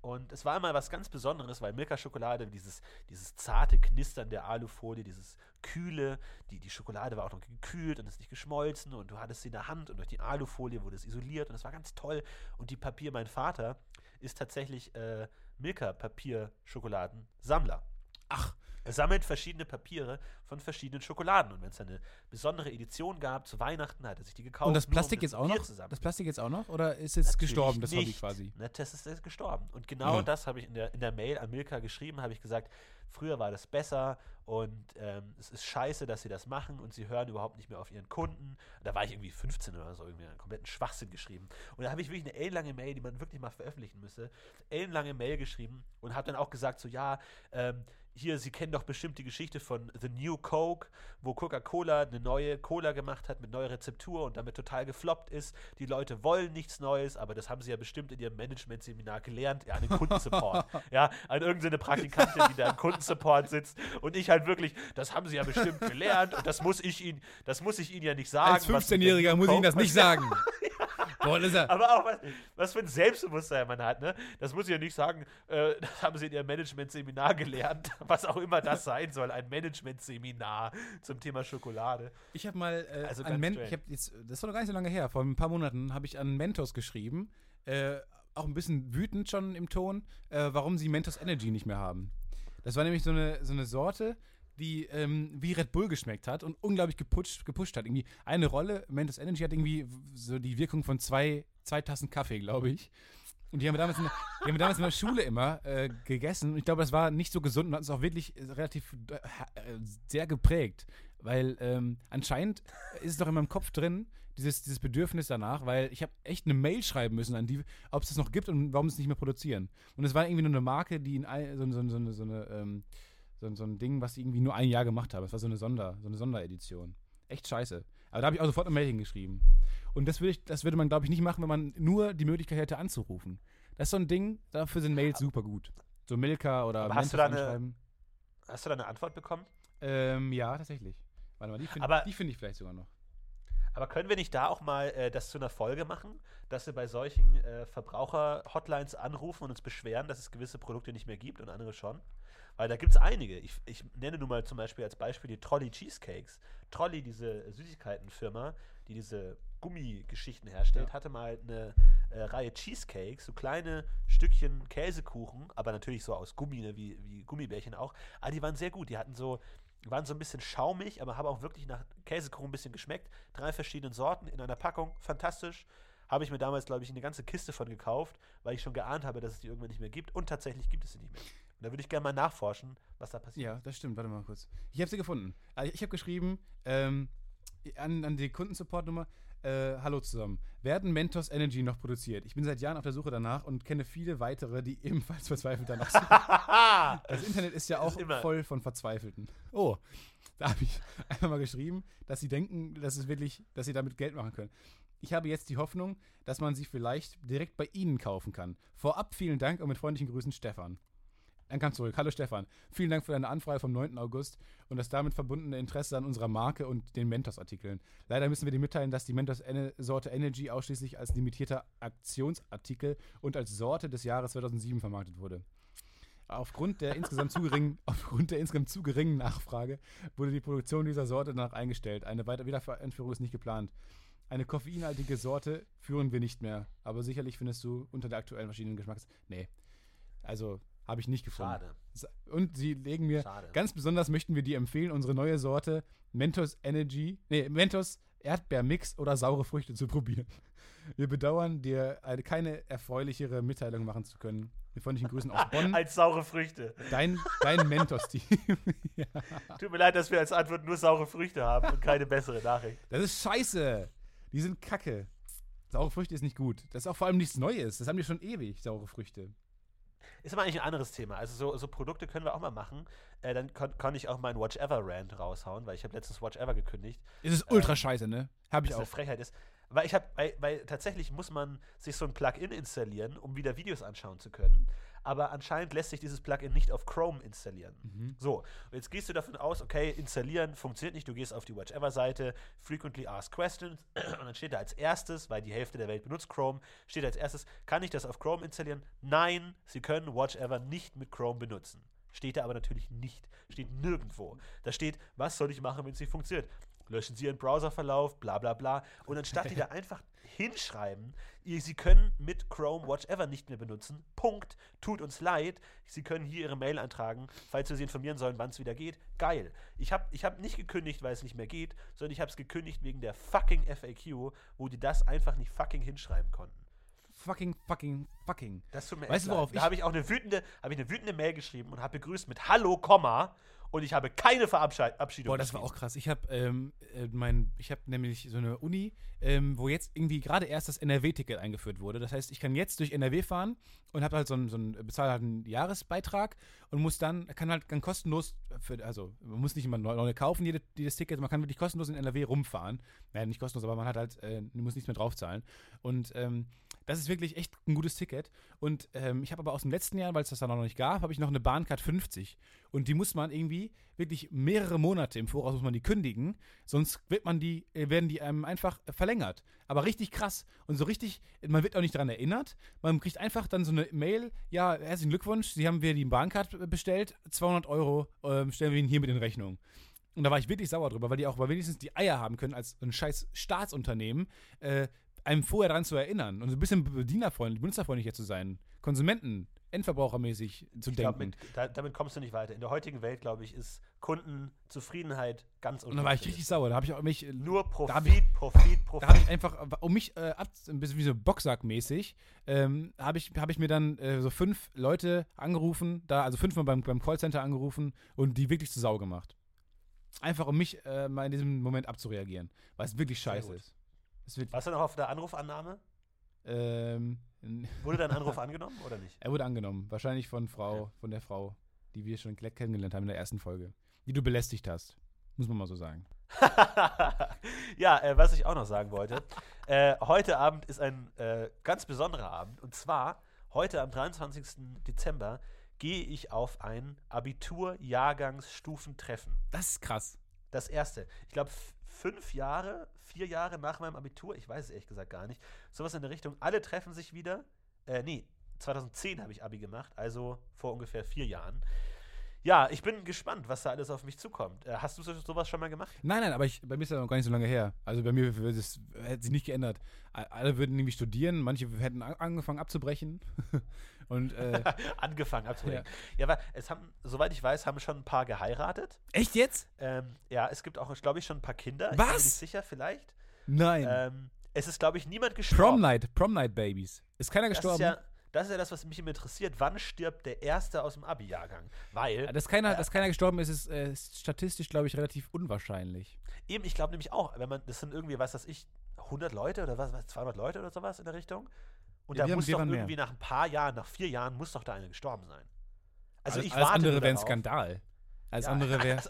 Und es war immer was ganz Besonderes, weil Milka-Schokolade, dieses, dieses zarte Knistern der Alufolie, dieses kühle, die, die Schokolade war auch noch gekühlt und ist nicht geschmolzen und du hattest sie in der Hand und durch die Alufolie wurde es isoliert und es war ganz toll. Und die Papier, mein Vater ist tatsächlich äh, Milka-Papier-Schokoladensammler. Ach, Er sammelt verschiedene Papiere von verschiedenen Schokoladen und wenn es eine besondere Edition gab zu Weihnachten, hat er sich die gekauft. und das um Plastik jetzt auch noch? zu sammeln. Das Plastik jetzt auch noch? Oder ist jetzt Natürlich gestorben, das Hobby nicht. quasi? Ne, das ist jetzt gestorben. Und genau Ja. das habe ich in der, in der Mail an Milka geschrieben, habe ich gesagt, früher war das besser und ähm, es ist scheiße, dass sie das machen und sie hören überhaupt nicht mehr auf ihren Kunden. Da war ich irgendwie 15 oder so, irgendwie einen kompletten Schwachsinn geschrieben. Und da habe ich wirklich eine ellenlange Mail, die man wirklich mal veröffentlichen müsste, ellenlange Mail geschrieben und habe dann auch gesagt, so ja, ähm, hier, Sie kennen doch bestimmt die Geschichte von The New Coke, wo Coca-Cola eine neue Cola gemacht hat mit neuer Rezeptur und damit total gefloppt ist. Die Leute wollen nichts Neues, aber das haben sie ja bestimmt in ihrem Management-Seminar gelernt, ja, an den Kundensupport. ja, an irgendeine Praktikantin, die da im Kundensupport sitzt. Und ich halt wirklich, das haben sie ja bestimmt gelernt und das muss ich ihnen, das muss ich ihnen ja nicht sagen. Als was mit der 15-Jähriger New muss ich Ihnen das nicht sagen. Boah, ist ja, Aber auch, was, was für ein Selbstbewusstsein man hat, ne? Das muss ich ja nicht sagen, äh, das haben sie in ihrem Management-Seminar gelernt, was auch immer das sein soll, ein Management-Seminar zum Thema Schokolade. Ich habe mal äh, Also an ganz Men ich hab jetzt, das ist noch gar nicht so lange her, vor ein paar Monaten habe ich an Mentos geschrieben, äh, auch ein bisschen wütend schon im Ton, äh, warum sie Mentos Energy nicht mehr haben. Das war nämlich so eine, so eine Sorte, die ähm, wie Red Bull geschmeckt hat und unglaublich gepusht, gepusht hat. Irgendwie eine Rolle, Mentos Energy hat irgendwie so die Wirkung von zwei, zwei Tassen Kaffee, glaube ich. Und die haben wir damals in der, die haben wir damals in der Schule immer äh, gegessen. Und ich glaube, das war nicht so gesund und hat uns auch wirklich äh, relativ äh, sehr geprägt. Weil ähm, anscheinend ist es doch in meinem Kopf drin, dieses, dieses Bedürfnis danach, weil ich habe echt eine Mail schreiben müssen an die, ob es das noch gibt und warum sie es nicht mehr produzieren. Und es war irgendwie nur eine Marke, die in ein, so, so, so, eine- so, eine, ähm, so, so ein Ding, was sie irgendwie nur ein Jahr gemacht haben. Es war so eine, Sonder, so eine Sonderedition. Echt scheiße. Aber da habe ich auch sofort eine Mail hingeschrieben. Und das würde, ich, das würde man, glaube ich, nicht machen, wenn man nur die Möglichkeit hätte anzurufen. Das ist so ein Ding, dafür sind Mails super gut. So Milka oder Aber hast du da eine-. Hast du da eine Antwort bekommen? Ähm, ja, tatsächlich. Warte mal, die finde find ich vielleicht sogar noch. Aber können wir nicht da auch mal äh, das zu einer Folge machen, dass wir bei solchen äh, Verbraucher-Hotlines anrufen und uns beschweren, dass es gewisse Produkte nicht mehr gibt und andere schon? Weil da gibt es einige. Ich, ich nenne nun mal zum Beispiel als Beispiel die Trolley Cheesecakes. Trolley, diese Süßigkeitenfirma, die diese Gummigeschichten herstellt, Ja. hatte mal eine äh, Reihe Cheesecakes, so kleine Stückchen Käsekuchen, aber natürlich so aus Gummi, ne, wie, wie Gummibärchen auch. Aber die waren sehr gut. Die hatten so, waren so ein bisschen schaumig, aber haben auch wirklich nach Käsekuchen ein bisschen geschmeckt. Drei verschiedene Sorten in einer Packung. Fantastisch. Habe ich mir damals, glaube ich, eine ganze Kiste von gekauft, weil ich schon geahnt habe, dass es die irgendwann nicht mehr gibt. Und tatsächlich gibt es sie nicht mehr. Und da würde ich gerne mal nachforschen, was da passiert. Ja, das stimmt. Warte mal kurz. Ich habe sie gefunden. Also ich habe geschrieben ähm, an, an die Kundensupport-Nummer. Äh, hallo zusammen. Werden Mentos Energy noch produziert? Ich bin seit Jahren auf der Suche danach und kenne viele weitere, die ebenfalls verzweifelt danach suchen. Das Internet ist ja auch ist voll von Verzweifelten. Oh, da habe ich einfach mal geschrieben, dass sie denken, dass es wirklich, dass sie damit Geld machen können. Ich habe jetzt die Hoffnung, dass man sie vielleicht direkt bei Ihnen kaufen kann. Vorab vielen Dank und mit freundlichen Grüßen Stefan. Dann kam zurück. Hallo Stefan. Vielen Dank für deine Anfrage vom 9. August und das damit verbundene Interesse an unserer Marke und den Mentos-Artikeln. Leider müssen wir dir mitteilen, dass die Mentos-Sorte Energy ausschließlich als limitierter Aktionsartikel und als Sorte des Jahres 2007 vermarktet wurde. Aufgrund der insgesamt zu geringen, aufgrund der insgesamt zu geringen Nachfrage wurde die Produktion dieser Sorte danach eingestellt. Eine weitere Wiedereinführung ist nicht geplant. Eine koffeinhaltige Sorte führen wir nicht mehr, aber sicherlich findest du unter der aktuellen verschiedenen Geschmacks. Nee. Also habe ich nicht gefunden. Schade. Und sie legen mir, Schade. ganz besonders möchten wir dir empfehlen, unsere neue Sorte Mentos Energy, nee, Mentos Erdbeermix oder saure Früchte zu probieren. Wir bedauern, dir eine, keine erfreulichere Mitteilung machen zu können. Mit freundlichen Grüßen aus Bonn. Als saure Früchte. Dein, dein Mentos-Team. ja. Tut mir leid, dass wir als Antwort nur saure Früchte haben und keine bessere Nachricht. Das ist scheiße. Die sind kacke. Saure Früchte ist nicht gut. Das ist auch vor allem nichts Neues. Das haben die schon ewig, saure Früchte. Ist aber eigentlich ein anderes Thema. Also so, so Produkte können wir auch mal machen. Äh, dann kon kann ich auch meinen Watch Ever Rant raushauen, weil ich habe letztens Watch Ever gekündigt. Es ist ultra scheiße, ne? Hab ich eine auch. Frechheit ist. Weil ich habe, weil, weil tatsächlich muss man sich so ein Plugin installieren, um wieder Videos anschauen zu können. Aber anscheinend lässt sich dieses Plugin nicht auf Chrome installieren. Mhm. So, jetzt gehst du davon aus, okay, installieren funktioniert nicht. Du gehst auf die Watch Ever Seite, Frequently Asked Questions, und dann steht da als erstes, weil die Hälfte der Welt benutzt Chrome, steht als erstes, kann ich das auf Chrome installieren? Nein, Sie können Watch Ever nicht mit Chrome benutzen. Steht da aber natürlich nicht. Steht nirgendwo. Da steht, was soll ich machen, wenn es nicht funktioniert? Löschen Sie Ihren Browserverlauf, bla bla bla. Und anstatt die da einfach hinschreiben, Sie können mit Chrome Watch Ever nicht mehr benutzen, Punkt, tut uns leid, Sie können hier Ihre Mail eintragen, falls wir Sie informieren sollen, wann es wieder geht. Geil. Ich habe ich hab nicht gekündigt, weil es nicht mehr geht, sondern ich habe es gekündigt wegen der fucking FAQ, wo die das einfach nicht fucking hinschreiben konnten. Fucking, fucking, fucking. Das tut mir Weißt du, worauf leid. Da ich- habe ich auch eine wütende, habe ich eine wütende Mail geschrieben und habe begrüßt mit Hallo, Komma und ich habe keine Verabschiedung. Boah, das war auch krass. Ich habe ähm, äh, mein, ich habe nämlich so eine Uni, ähm, wo jetzt irgendwie gerade erst das NRW-Ticket eingeführt wurde. Das heißt, ich kann jetzt durch NRW fahren und habe halt so einen, so einen bezahle halt einen Jahresbeitrag und muss dann kann halt dann kostenlos, für, also man muss nicht immer neu, kaufen jede, jedes Ticket, man kann wirklich kostenlos in NRW rumfahren. Naja, nicht kostenlos, aber man hat halt, äh, muss nichts mehr draufzahlen. Und ähm, Das ist wirklich echt ein gutes Ticket. Und ähm, ich habe aber aus dem letzten Jahr, weil es das dann noch nicht gab, habe ich noch eine Bahncard 50. Und die muss man irgendwie wirklich mehrere Monate im Voraus muss man die kündigen, sonst wird man die, äh, werden die einem einfach verlängert. Aber richtig krass. Und so richtig, man wird auch nicht daran erinnert. Man kriegt einfach dann so eine Mail, ja, herzlichen Glückwunsch, Sie haben wir die Bahncard bestellt, 200 Euro ähm, stellen wir Ihnen hier mit in Rechnung. Und da war ich wirklich sauer drüber, weil die auch weil wenigstens die Eier haben können, als ein scheiß Staatsunternehmen, äh, einem vorher daran zu erinnern und so ein bisschen bedienerfreundlich, benutzerfreundlicher zu sein, Konsumenten, Endverbrauchermäßig zu Ich denken. glaube, mit, da, damit kommst du nicht weiter. In der heutigen Welt, glaube ich, ist Kundenzufriedenheit ganz und da war ich richtig sauer. Da habe ich auch mich. Nur da hab Profit, Profit, Da habe Profit. ich einfach, um mich äh, ab, ein bisschen wie so Boxsack-mäßig, ähm, habe ich, hab ich mir dann äh, so fünf Leute angerufen, da, also fünfmal beim, beim Callcenter angerufen und die wirklich zu Sau gemacht. Einfach um mich äh, mal in diesem Moment abzureagieren, weil es wirklich scheiße ist. Es wird, Warst du noch auf der Anrufannahme? ähm, Wurde dein Anruf angenommen oder nicht? er wurde angenommen. Wahrscheinlich von Frau, Okay. von der Frau, die wir schon kennengelernt haben in der ersten Folge. Die du belästigt hast. Muss man mal so sagen. ja, äh, was ich auch noch sagen wollte. Äh, heute Abend ist ein äh, ganz besonderer Abend. Und zwar, heute am 23. Dezember gehe ich auf ein Abitur-Jahrgangsstufentreffen. Das ist krass. Das erste. Ich glaube, fünf Jahre, vier Jahre nach meinem Abitur, ich weiß es ehrlich gesagt gar nicht. Sowas in der Richtung. Alle treffen sich wieder. Äh, nee, 2010 habe ich Abi gemacht, also vor ungefähr vier Jahren. Ja, ich bin gespannt, was da alles auf mich zukommt. Äh, hast du so, sowas schon mal gemacht? Nein, nein, aber ich, bei mir ist das noch gar nicht so lange her. Also bei mir es, hätte sich nicht geändert. Alle würden irgendwie studieren, manche hätten an- angefangen abzubrechen. Und äh, Angefangen abzubringen. Ja. aber es haben, soweit ich weiß, haben schon ein paar geheiratet. echt jetzt? Ähm, ja, es gibt auch, glaube ich, schon ein paar Kinder. Ich bin Was? mir nicht sicher, vielleicht. Nein. Ähm, es ist, glaube ich, niemand gestorben. Prom Night, Prom Night Babies. Ist keiner Das ist, gestorben? ja, das ist ja das, was mich immer interessiert. Wann stirbt der Erste aus dem Abi-Jahrgang? Weil, dass, keiner, dass keiner gestorben ist, ist äh, statistisch, glaube ich, relativ unwahrscheinlich. eben, ich glaube nämlich auch, wenn man, das sind irgendwie, was weiß ich, 100 Leute oder was, was 200 Leute oder sowas in der Richtung. Und Ja, da muss doch waren mehr. irgendwie nach ein paar Jahren, nach vier Jahren, muss doch da einer gestorben sein. Also Alles- ich alles warte andere nur wäre ein. Skandal. Alles Ja, andere wäre.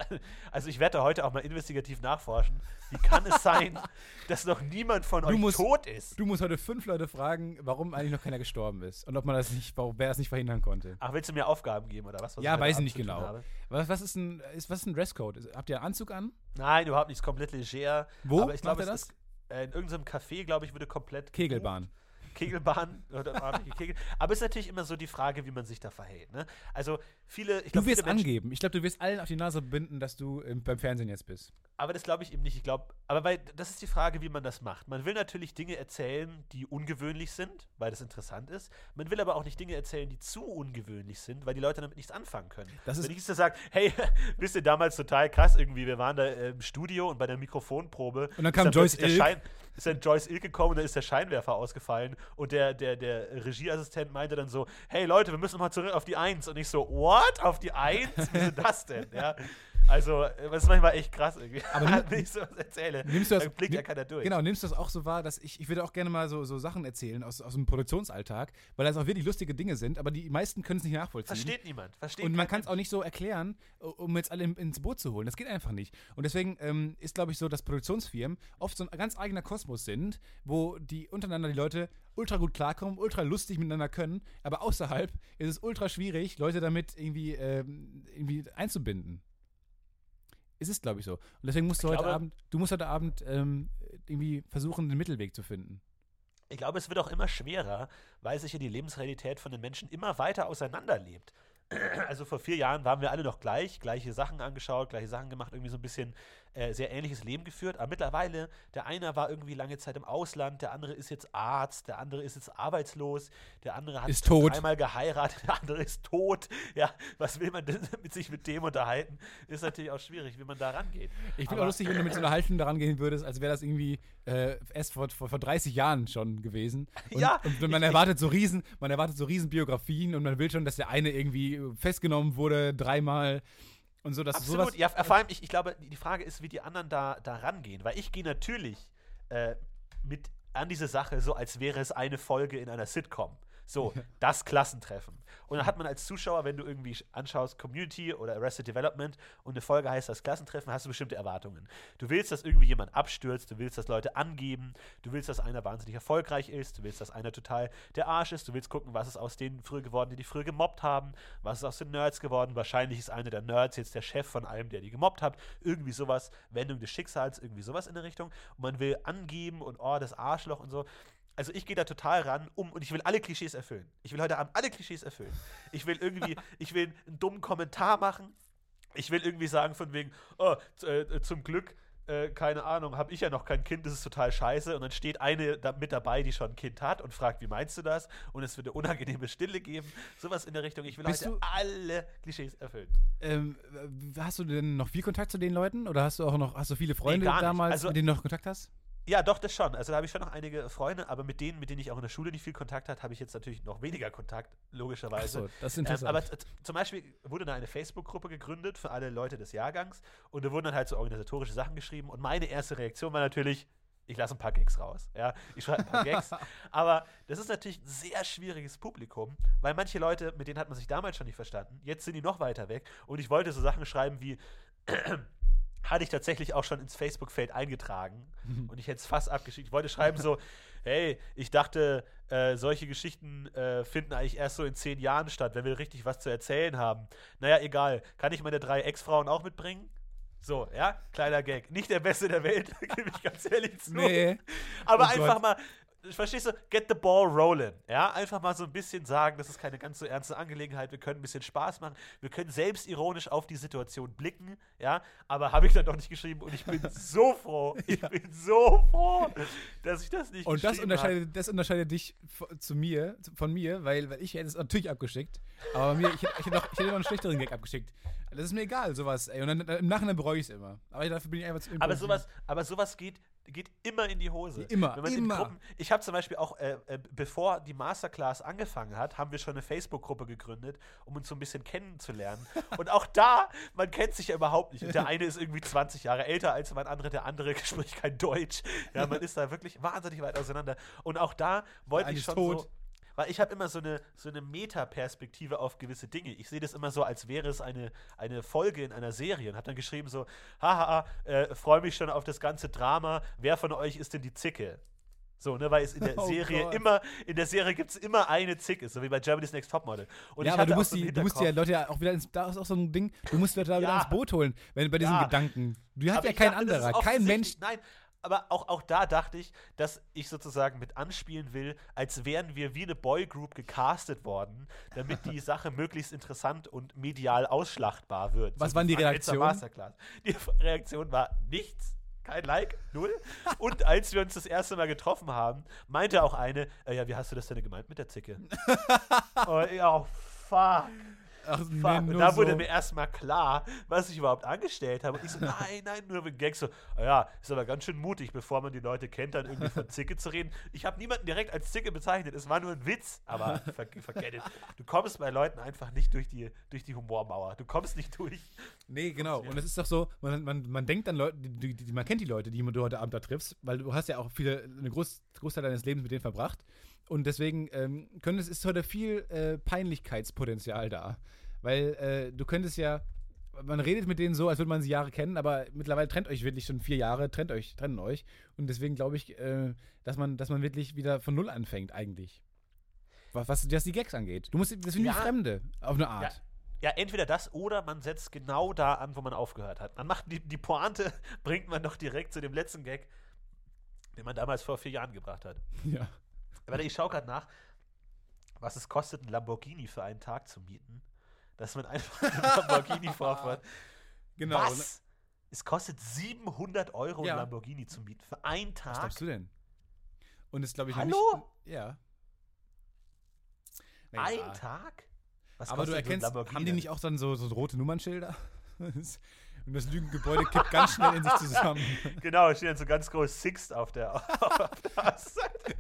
Also, ich werde heute auch mal investigativ nachforschen. Wie kann es sein, dass noch niemand von Du euch musst- tot ist? Du musst heute fünf Leute fragen, warum eigentlich noch keiner gestorben ist. Und ob man das nicht, warum- wer das nicht verhindern konnte. Ach, willst du mir Aufgaben geben oder was? was Ja, heute weiß ich nicht genau. Was, was, ist ein, ist, was ist ein Dresscode? Habt ihr einen Anzug an? Nein, überhaupt nicht. Ist komplett leger. Wo Aber ich macht er es das? ist äh, in irgendeinem Café, glaube ich, würde komplett Kegelbahn. Kegelbahn oder Kegel. Aber es ist natürlich immer so die Frage, wie man sich da verhält. Ne? Also viele, ich Du glaube, wirst Menschen, angeben. Ich glaube, du wirst allen auf die Nase binden, dass du ähm, beim Fernsehen jetzt bist. aber das glaube ich eben nicht. Ich glaube, aber weil das ist die Frage, wie man das macht. Man will natürlich Dinge erzählen, die ungewöhnlich sind, weil das interessant ist. Man will aber auch nicht Dinge erzählen, die zu ungewöhnlich sind, weil die Leute damit nichts anfangen können. Das Wenn ich jetzt sage, hey, wisst ihr damals total krass irgendwie, wir waren da im Studio und bei der Mikrofonprobe Und dann kam ist Joyce Ilk. Schein, ist dann Joyce Ilk gekommen und dann ist der Scheinwerfer ausgefallen und der, der, der Regieassistent meinte dann so, hey Leute, wir müssen mal zurück auf die Eins und ich so, what? Auf die Eins? Wieso das denn? Ja. Also, äh, das ist manchmal echt krass irgendwie. Aber wenn ich sowas erzähle, Nimmst du das, dann blickt ja nimm- keiner durch. Genau, nimmst du das auch so wahr, dass ich, ich würde auch gerne mal so, so Sachen erzählen aus, aus dem Produktionsalltag, weil das auch wirklich lustige Dinge sind, aber die meisten können es nicht nachvollziehen. Versteht niemand. Versteht Und man kann es auch nicht so erklären, um jetzt alle in- ins Boot zu holen. Das geht einfach nicht. Und deswegen ähm, ist, glaube ich, so, dass Produktionsfirmen oft so ein ganz eigener Kosmos sind, wo die untereinander die Leute ultra gut klarkommen, ultra lustig miteinander können, aber außerhalb ist es ultra schwierig, Leute damit irgendwie, ähm, irgendwie einzubinden. Es ist, glaube ich, so. Und deswegen musst du Ich heute glaube- Abend, du musst heute Abend ähm, irgendwie versuchen, den Mittelweg zu finden. Ich glaube, es wird auch immer schwerer, weil sich ja die Lebensrealität von den Menschen immer weiter auseinanderlebt. Also vor vier Jahren waren wir alle noch gleich, gleiche Sachen angeschaut, gleiche Sachen gemacht, irgendwie so ein bisschen äh, sehr ähnliches Leben geführt. Aber mittlerweile, der eine war irgendwie lange Zeit im Ausland, der andere ist jetzt Arzt, der andere ist jetzt arbeitslos, der andere hat Ist tot. einmal geheiratet, der andere ist tot. Ja, was will man denn mit sich mit dem unterhalten? Ist natürlich auch schwierig, wie man da rangeht. Ich finde auch lustig, wenn du mit so einer Haltung daran gehen würdest, als wäre das irgendwie äh, erst vor, vor, vor 30 Jahren schon gewesen. Und, Ja, und man ich- erwartet so riesen, man erwartet so riesen Biografien und man will schon, dass der eine irgendwie festgenommen wurde, dreimal und so, dass Absolut, ja, vor allem, ich, ich glaube, die die Frage ist, wie die anderen da, da rangehen, weil ich gehe natürlich äh, mit an diese Sache so, als wäre es eine Folge in einer Sitcom. So, das Klassentreffen. Und dann hat man als Zuschauer, wenn du irgendwie sch- anschaust, Community oder Arrested Development und eine Folge heißt das Klassentreffen, hast du bestimmte Erwartungen. Du willst, dass irgendwie jemand abstürzt, du willst, dass Leute angeben, du willst, dass einer wahnsinnig erfolgreich ist, du willst, dass einer total der Arsch ist, du willst gucken, was ist aus denen früher geworden, die die früher gemobbt haben, was ist aus den Nerds geworden, wahrscheinlich ist einer der Nerds jetzt der Chef von einem, der die gemobbt hat, irgendwie sowas, Wendung des Schicksals, irgendwie sowas in der Richtung. Und man will angeben und oh, das Arschloch und so. Also ich gehe da total ran, um und ich will alle Klischees erfüllen. Ich will heute Abend alle Klischees erfüllen. Ich will irgendwie, ich will einen dummen Kommentar machen. Ich will irgendwie sagen von wegen, oh, z- äh, zum Glück, äh, keine Ahnung, habe ich ja noch kein Kind, das ist total scheiße. Und dann steht eine da mit dabei, die schon ein Kind hat und fragt, wie meinst du das? Und es wird eine unangenehme Stille geben. Sowas in der Richtung. Ich will Bist heute alle Klischees erfüllen. Ähm, äh, hast du denn noch viel Kontakt zu den Leuten? Oder hast du auch noch, hast du viele Freunde nicht. damals, Also- mit denen du noch Kontakt hast? Ja, doch, das schon. Also da habe ich schon noch einige Freunde, aber mit denen, mit denen ich auch in der Schule nicht viel Kontakt hatte, habe ich jetzt natürlich noch weniger Kontakt, logischerweise. Achso, das ist Ähm, interessant. aber z- zum Beispiel wurde da eine Facebook-Gruppe gegründet für alle Leute des Jahrgangs und da wurden dann halt so organisatorische Sachen geschrieben und meine erste Reaktion war natürlich, ich lasse ein paar Gags raus. Ja, ich schreibe ein paar Gags. Aber das ist natürlich ein sehr schwieriges Publikum, weil manche Leute, mit denen hat man sich damals schon nicht verstanden, jetzt sind die noch weiter weg und ich wollte so Sachen schreiben wie hatte ich tatsächlich auch schon ins Facebook-Feld eingetragen und ich hätte es fast abgeschickt. Ich wollte schreiben so, hey, ich dachte, äh, solche Geschichten äh, finden eigentlich erst so in zehn Jahren statt, wenn wir richtig was zu erzählen haben. Naja, egal. Kann ich meine drei Ex-Frauen auch mitbringen? So, ja, kleiner Gag. Nicht der Beste der Welt, gebe ich ganz ehrlich zu. nee. Aber Oh einfach Gott. mal, verstehst du, get the ball rolling. Ja, einfach mal so ein bisschen sagen, das ist keine ganz so ernste Angelegenheit. Wir können ein bisschen Spaß machen. Wir können selbstironisch auf die Situation blicken. Ja, aber habe ich dann doch nicht geschrieben und ich bin so froh. Ich bin so froh, dass ich das nicht Und das geschrieben habe. unterscheidet, das unterscheidet dich zu mir, von mir, weil, weil ich hätte es natürlich abgeschickt. Aber mir, ich, hätte- ich, hätte noch, ich hätte noch einen schlechteren Gag abgeschickt. Das ist mir egal, sowas. Ey. Und dann, dann, im Nachhinein bereue ich es immer. Aber dafür bin ich einfach zu Aber sowas, aber sowas geht, geht immer in die Hose. Immer, immer. Gruppen, ich habe zum Beispiel auch, äh, äh, bevor die Masterclass angefangen hat, haben wir schon eine Facebook-Gruppe gegründet, um uns so ein bisschen kennenzulernen. Und auch da, man kennt sich ja überhaupt nicht. Und der eine ist irgendwie 20 Jahre älter als mein anderer, der andere spricht kein Deutsch. Ja, man ist da wirklich wahnsinnig weit auseinander. Und auch da wollte ich schon tot. so. Weil ich habe immer so eine, so eine Metaperspektive auf gewisse Dinge. Ich sehe das immer so, als wäre es eine, eine Folge in einer Serie und habe dann geschrieben so, haha, äh, freue mich schon auf das ganze Drama. Wer von euch ist denn die Zicke? So, ne, weil es in der Oh Serie Gott. immer, in der Serie gibt es immer eine Zicke, so wie bei Germany's Next Topmodel. Und ja, aber du musst, so die, du musst die ja Leute ja auch wieder ins, da ist auch so ein Ding, du musst Leute da wieder Ja. ins Boot holen, wenn, bei diesen Ja. Gedanken. Du hast Aber ja kein dachte, anderer, kein Mensch. Nein, aber auch, auch da dachte ich, dass ich sozusagen mit anspielen will, als wären wir wie eine Boygroup gecastet worden, damit die Sache möglichst interessant und medial ausschlachtbar wird. Was So waren die Reaktionen? Die Reaktion war nichts. Kein Like, null. Und als wir uns das erste Mal getroffen haben, meinte auch eine, äh, ja, wie hast du das denn gemeint mit der Zicke? oh, ja, oh, fuck. Ach, nee, und da wurde so. mir erstmal klar, was ich überhaupt angestellt habe. Und ich so, nein, nein, nur mit Gags. So, "Ah ja, ist aber ganz schön mutig, bevor man die Leute kennt, dann irgendwie von Zicke zu reden. Ich habe niemanden direkt als Zicke bezeichnet. Es war nur ein Witz. Aber ver forget it. Du kommst bei Leuten einfach nicht durch die, durch die Humormauer. Du kommst nicht durch. Nee, genau. Und es ist doch so, man, man, man denkt an Leute, die, die, die, man kennt die Leute, die du heute Abend da triffst, weil du hast ja auch viele, eine Groß, Großteil deines Lebens mit denen verbracht. Und deswegen ähm, können, es ist heute viel äh, Peinlichkeitspotenzial da. Weil äh, du könntest ja, man redet mit denen so, als würde man sie Jahre kennen, aber mittlerweile trennt euch wirklich schon vier Jahre, trennt euch, trennen euch. Und deswegen glaube ich, äh, dass, man, dass man wirklich wieder von Null anfängt, eigentlich. Was, was, was die Gags angeht. Du musst, das sind Ja. wie Fremde, auf eine Art. Ja, entweder das oder man setzt genau da an, wo man aufgehört hat. Man macht die, die Pointe, bringt man doch direkt zu dem letzten Gag, den man damals vor vier Jahren gebracht hat. ja. Warte, ich schaue gerade nach, was es kostet, ein Lamborghini für einen Tag zu mieten. Dass man einfach einen Lamborghini vorfährt. Genau. Was? Es kostet 700 Euro, Ja. ein Lamborghini zu mieten für einen Was Tag. glaubst du denn? Und es glaube ich Hallo? Nicht, ja. Naja. Ein Tag? Was Aber du erkennst, haben die nicht auch dann so, so rote Nummernschilder? Und das Lügengebäude kippt ganz schnell in sich zusammen. Genau, steht dann so ganz groß Sixt auf der, auf der Seite.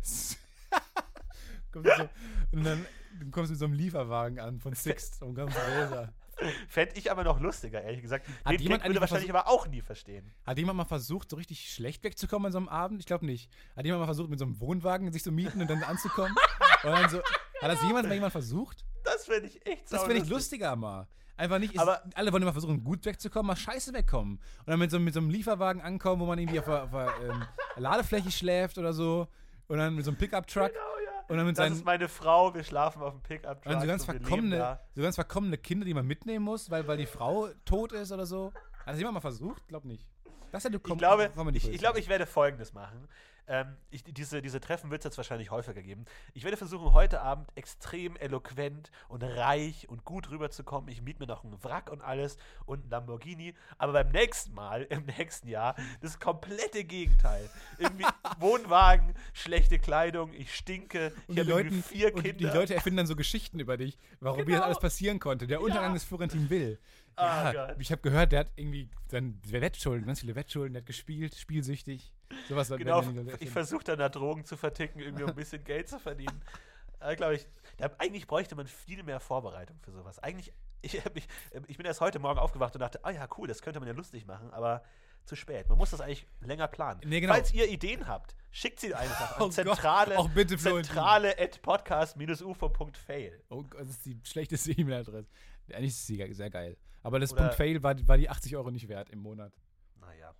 Und dann du kommst mit so einem Lieferwagen an von Sixt und ganz rosa. Fände ich aber noch lustiger, ehrlich gesagt. Hat Den jemand würde wahrscheinlich aber auch nie verstehen. Hat jemand mal versucht, so richtig schlecht wegzukommen an so einem Abend? Ich glaube nicht. Hat jemand mal versucht, mit so einem Wohnwagen sich zu mieten und dann anzukommen? und dann so, Hat das jemand mal jemand versucht? Das finde ich echt Das finde ich lustiger mal. Einfach nicht, ist, Aber- alle wollen immer versuchen, gut wegzukommen, mal scheiße wegkommen. Und dann mit so, mit so einem Lieferwagen ankommen, wo man irgendwie auf der, ähm, Ladefläche schläft oder so. Und dann mit so einem Pickup-Truck. Genau. Und dann mit Das seinen, ist meine Frau, wir schlafen auf dem Pickup-Truck. und dann so ganz verkommene, so ganz verkommene Kinder, die man mitnehmen muss, weil, weil die Frau tot ist oder so. Hat das jemand mal versucht? Glaub nicht. Das hätte Ich glaube, ich, ich, glaube, sein. ich werde Folgendes machen. Ähm, ich, diese, diese Treffen wird es jetzt wahrscheinlich häufiger geben. Ich werde versuchen, heute Abend extrem eloquent und reich und gut rüberzukommen. Ich miete mir noch einen Wrack und alles und einen Lamborghini. Aber beim nächsten Mal, im nächsten Jahr, das komplette Gegenteil. Irgendwie Wohnwagen, schlechte Kleidung, ich stinke, Und ich die, habe Leuten, vier und Kinder. die Leute erfinden dann so Geschichten über dich, warum wie das Genau. alles passieren konnte. Der Untergang des Florentin Will. Ah, Ja, Gott. ich habe gehört, der hat irgendwie dann Wettschulden, ganz viele Wettschulden, der hat gespielt, spielsüchtig. Sowas Genau, ich versuche dann da Drogen zu verticken, irgendwie um ein bisschen Geld zu verdienen. äh, glaube ich, da, eigentlich bräuchte man viel mehr Vorbereitung für sowas. Eigentlich, ich, mich, äh, ich bin erst heute Morgen aufgewacht und dachte, ah ja, cool, das könnte man ja lustig machen, aber zu spät. Man muss das eigentlich länger planen. Nee, genau. Falls ihr Ideen habt, schickt sie einfach Oh an Gott, zentrale, auch bitte, zentrale at podcast-ufo.fail. Oh Gott, das ist die schlechteste E-Mail-Adresse. Eigentlich ist sie sehr geil. Aber das Oder- Punkt Fail war, war die 80 Euro nicht wert im Monat. Naja.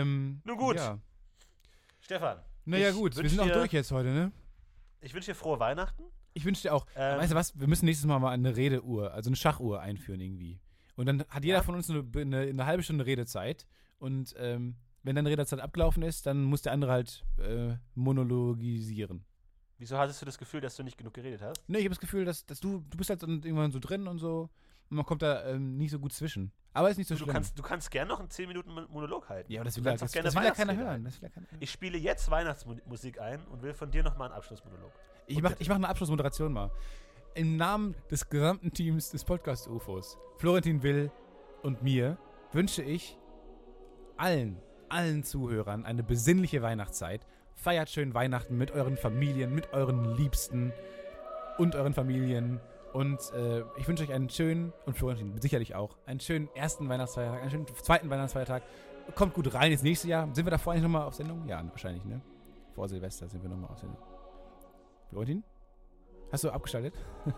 Ähm, Nun gut. Ja. Stefan. Naja, gut, wir sind auch durch jetzt heute, ne? Ich wünsche dir frohe Weihnachten. Ich wünsche dir auch, Ähm, weißt du was, wir müssen nächstes Mal mal eine Redeuhr, also eine Schachuhr einführen irgendwie. Und dann hat jeder Ja. von uns eine, eine, eine halbe Stunde Redezeit. Und ähm, wenn dann Redezeit abgelaufen ist, dann muss der andere halt äh, monologisieren. Wieso hattest du das Gefühl, dass du nicht genug geredet hast? Ne, ich habe das Gefühl, dass, dass du, du bist halt dann irgendwann so drin und so. Und man kommt da ähm, nicht so gut zwischen. Aber ist nicht so Du schlimm. kannst, du kannst gerne noch einen 10 Minuten Mon- Monolog halten. ja, aber das Du will, das, gerne das will ja keiner hören. Das will ja keiner hören. Ich spiele jetzt Weihnachtsmusik ein und will von dir nochmal einen Abschlussmonolog. Ich mache mach eine Abschlussmoderation mal. Im Namen des gesamten Teams des Podcast UFOs, Florentin Will und mir, wünsche ich allen, allen Zuhörern eine besinnliche Weihnachtszeit. Feiert schön Weihnachten mit euren Familien, mit euren Liebsten und euren Familien. Und äh, ich wünsche euch einen schönen, und Florentin sicherlich auch, einen schönen ersten Weihnachtsfeiertag, einen schönen zweiten Weihnachtsfeiertag. Kommt gut rein ins nächste Jahr. Sind wir davor eigentlich nochmal auf Sendung? Ja, wahrscheinlich, ne? Vor Silvester sind wir nochmal auf Sendung. Florentin? Hast du abgeschaltet?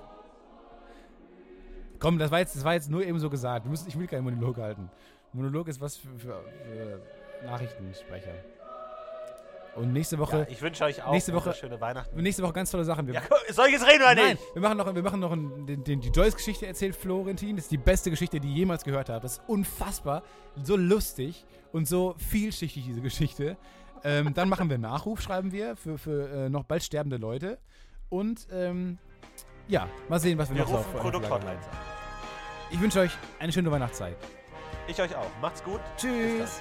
Komm, das war, jetzt, das war jetzt nur eben so gesagt. Musst, ich will keinen Monolog halten. Monolog ist was für, für, für Nachrichtensprecher. Und nächste Woche, Ja, ich wünsche euch auch nächste Woche- schöne Weihnachten. nächste Woche ganz tolle Sachen. Wir, Ja, komm, soll ich jetzt reden oder Nein, nicht? wir machen noch, wir machen noch einen, den, den, die Joyce-Geschichte erzählt Florentin. Das ist die beste Geschichte, die ich jemals gehört habe. Das ist unfassbar, so lustig und so vielschichtig, diese Geschichte. Ähm, dann machen wir Nachruf, schreiben wir, für, für äh, noch bald sterbende Leute. Und ähm, ja, mal sehen, was wir, Wir noch so rufen haben. Produkthotlines an. Ich wünsche euch eine schöne Weihnachtszeit. Ich euch auch. Macht's gut. Tschüss.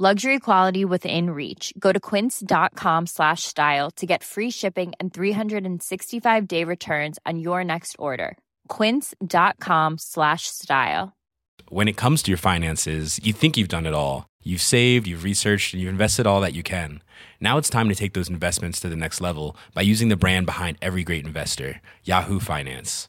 Luxury quality within reach. Go to quince.com slash style to get free shipping and 365 day returns on your next order. Quince.com slash style. When it comes to your finances, you think you've done it all. You've saved, you've researched, and you've invested all that you can. Now it's time to take those investments to the next level by using the brand behind every great investor, Yahoo Finance.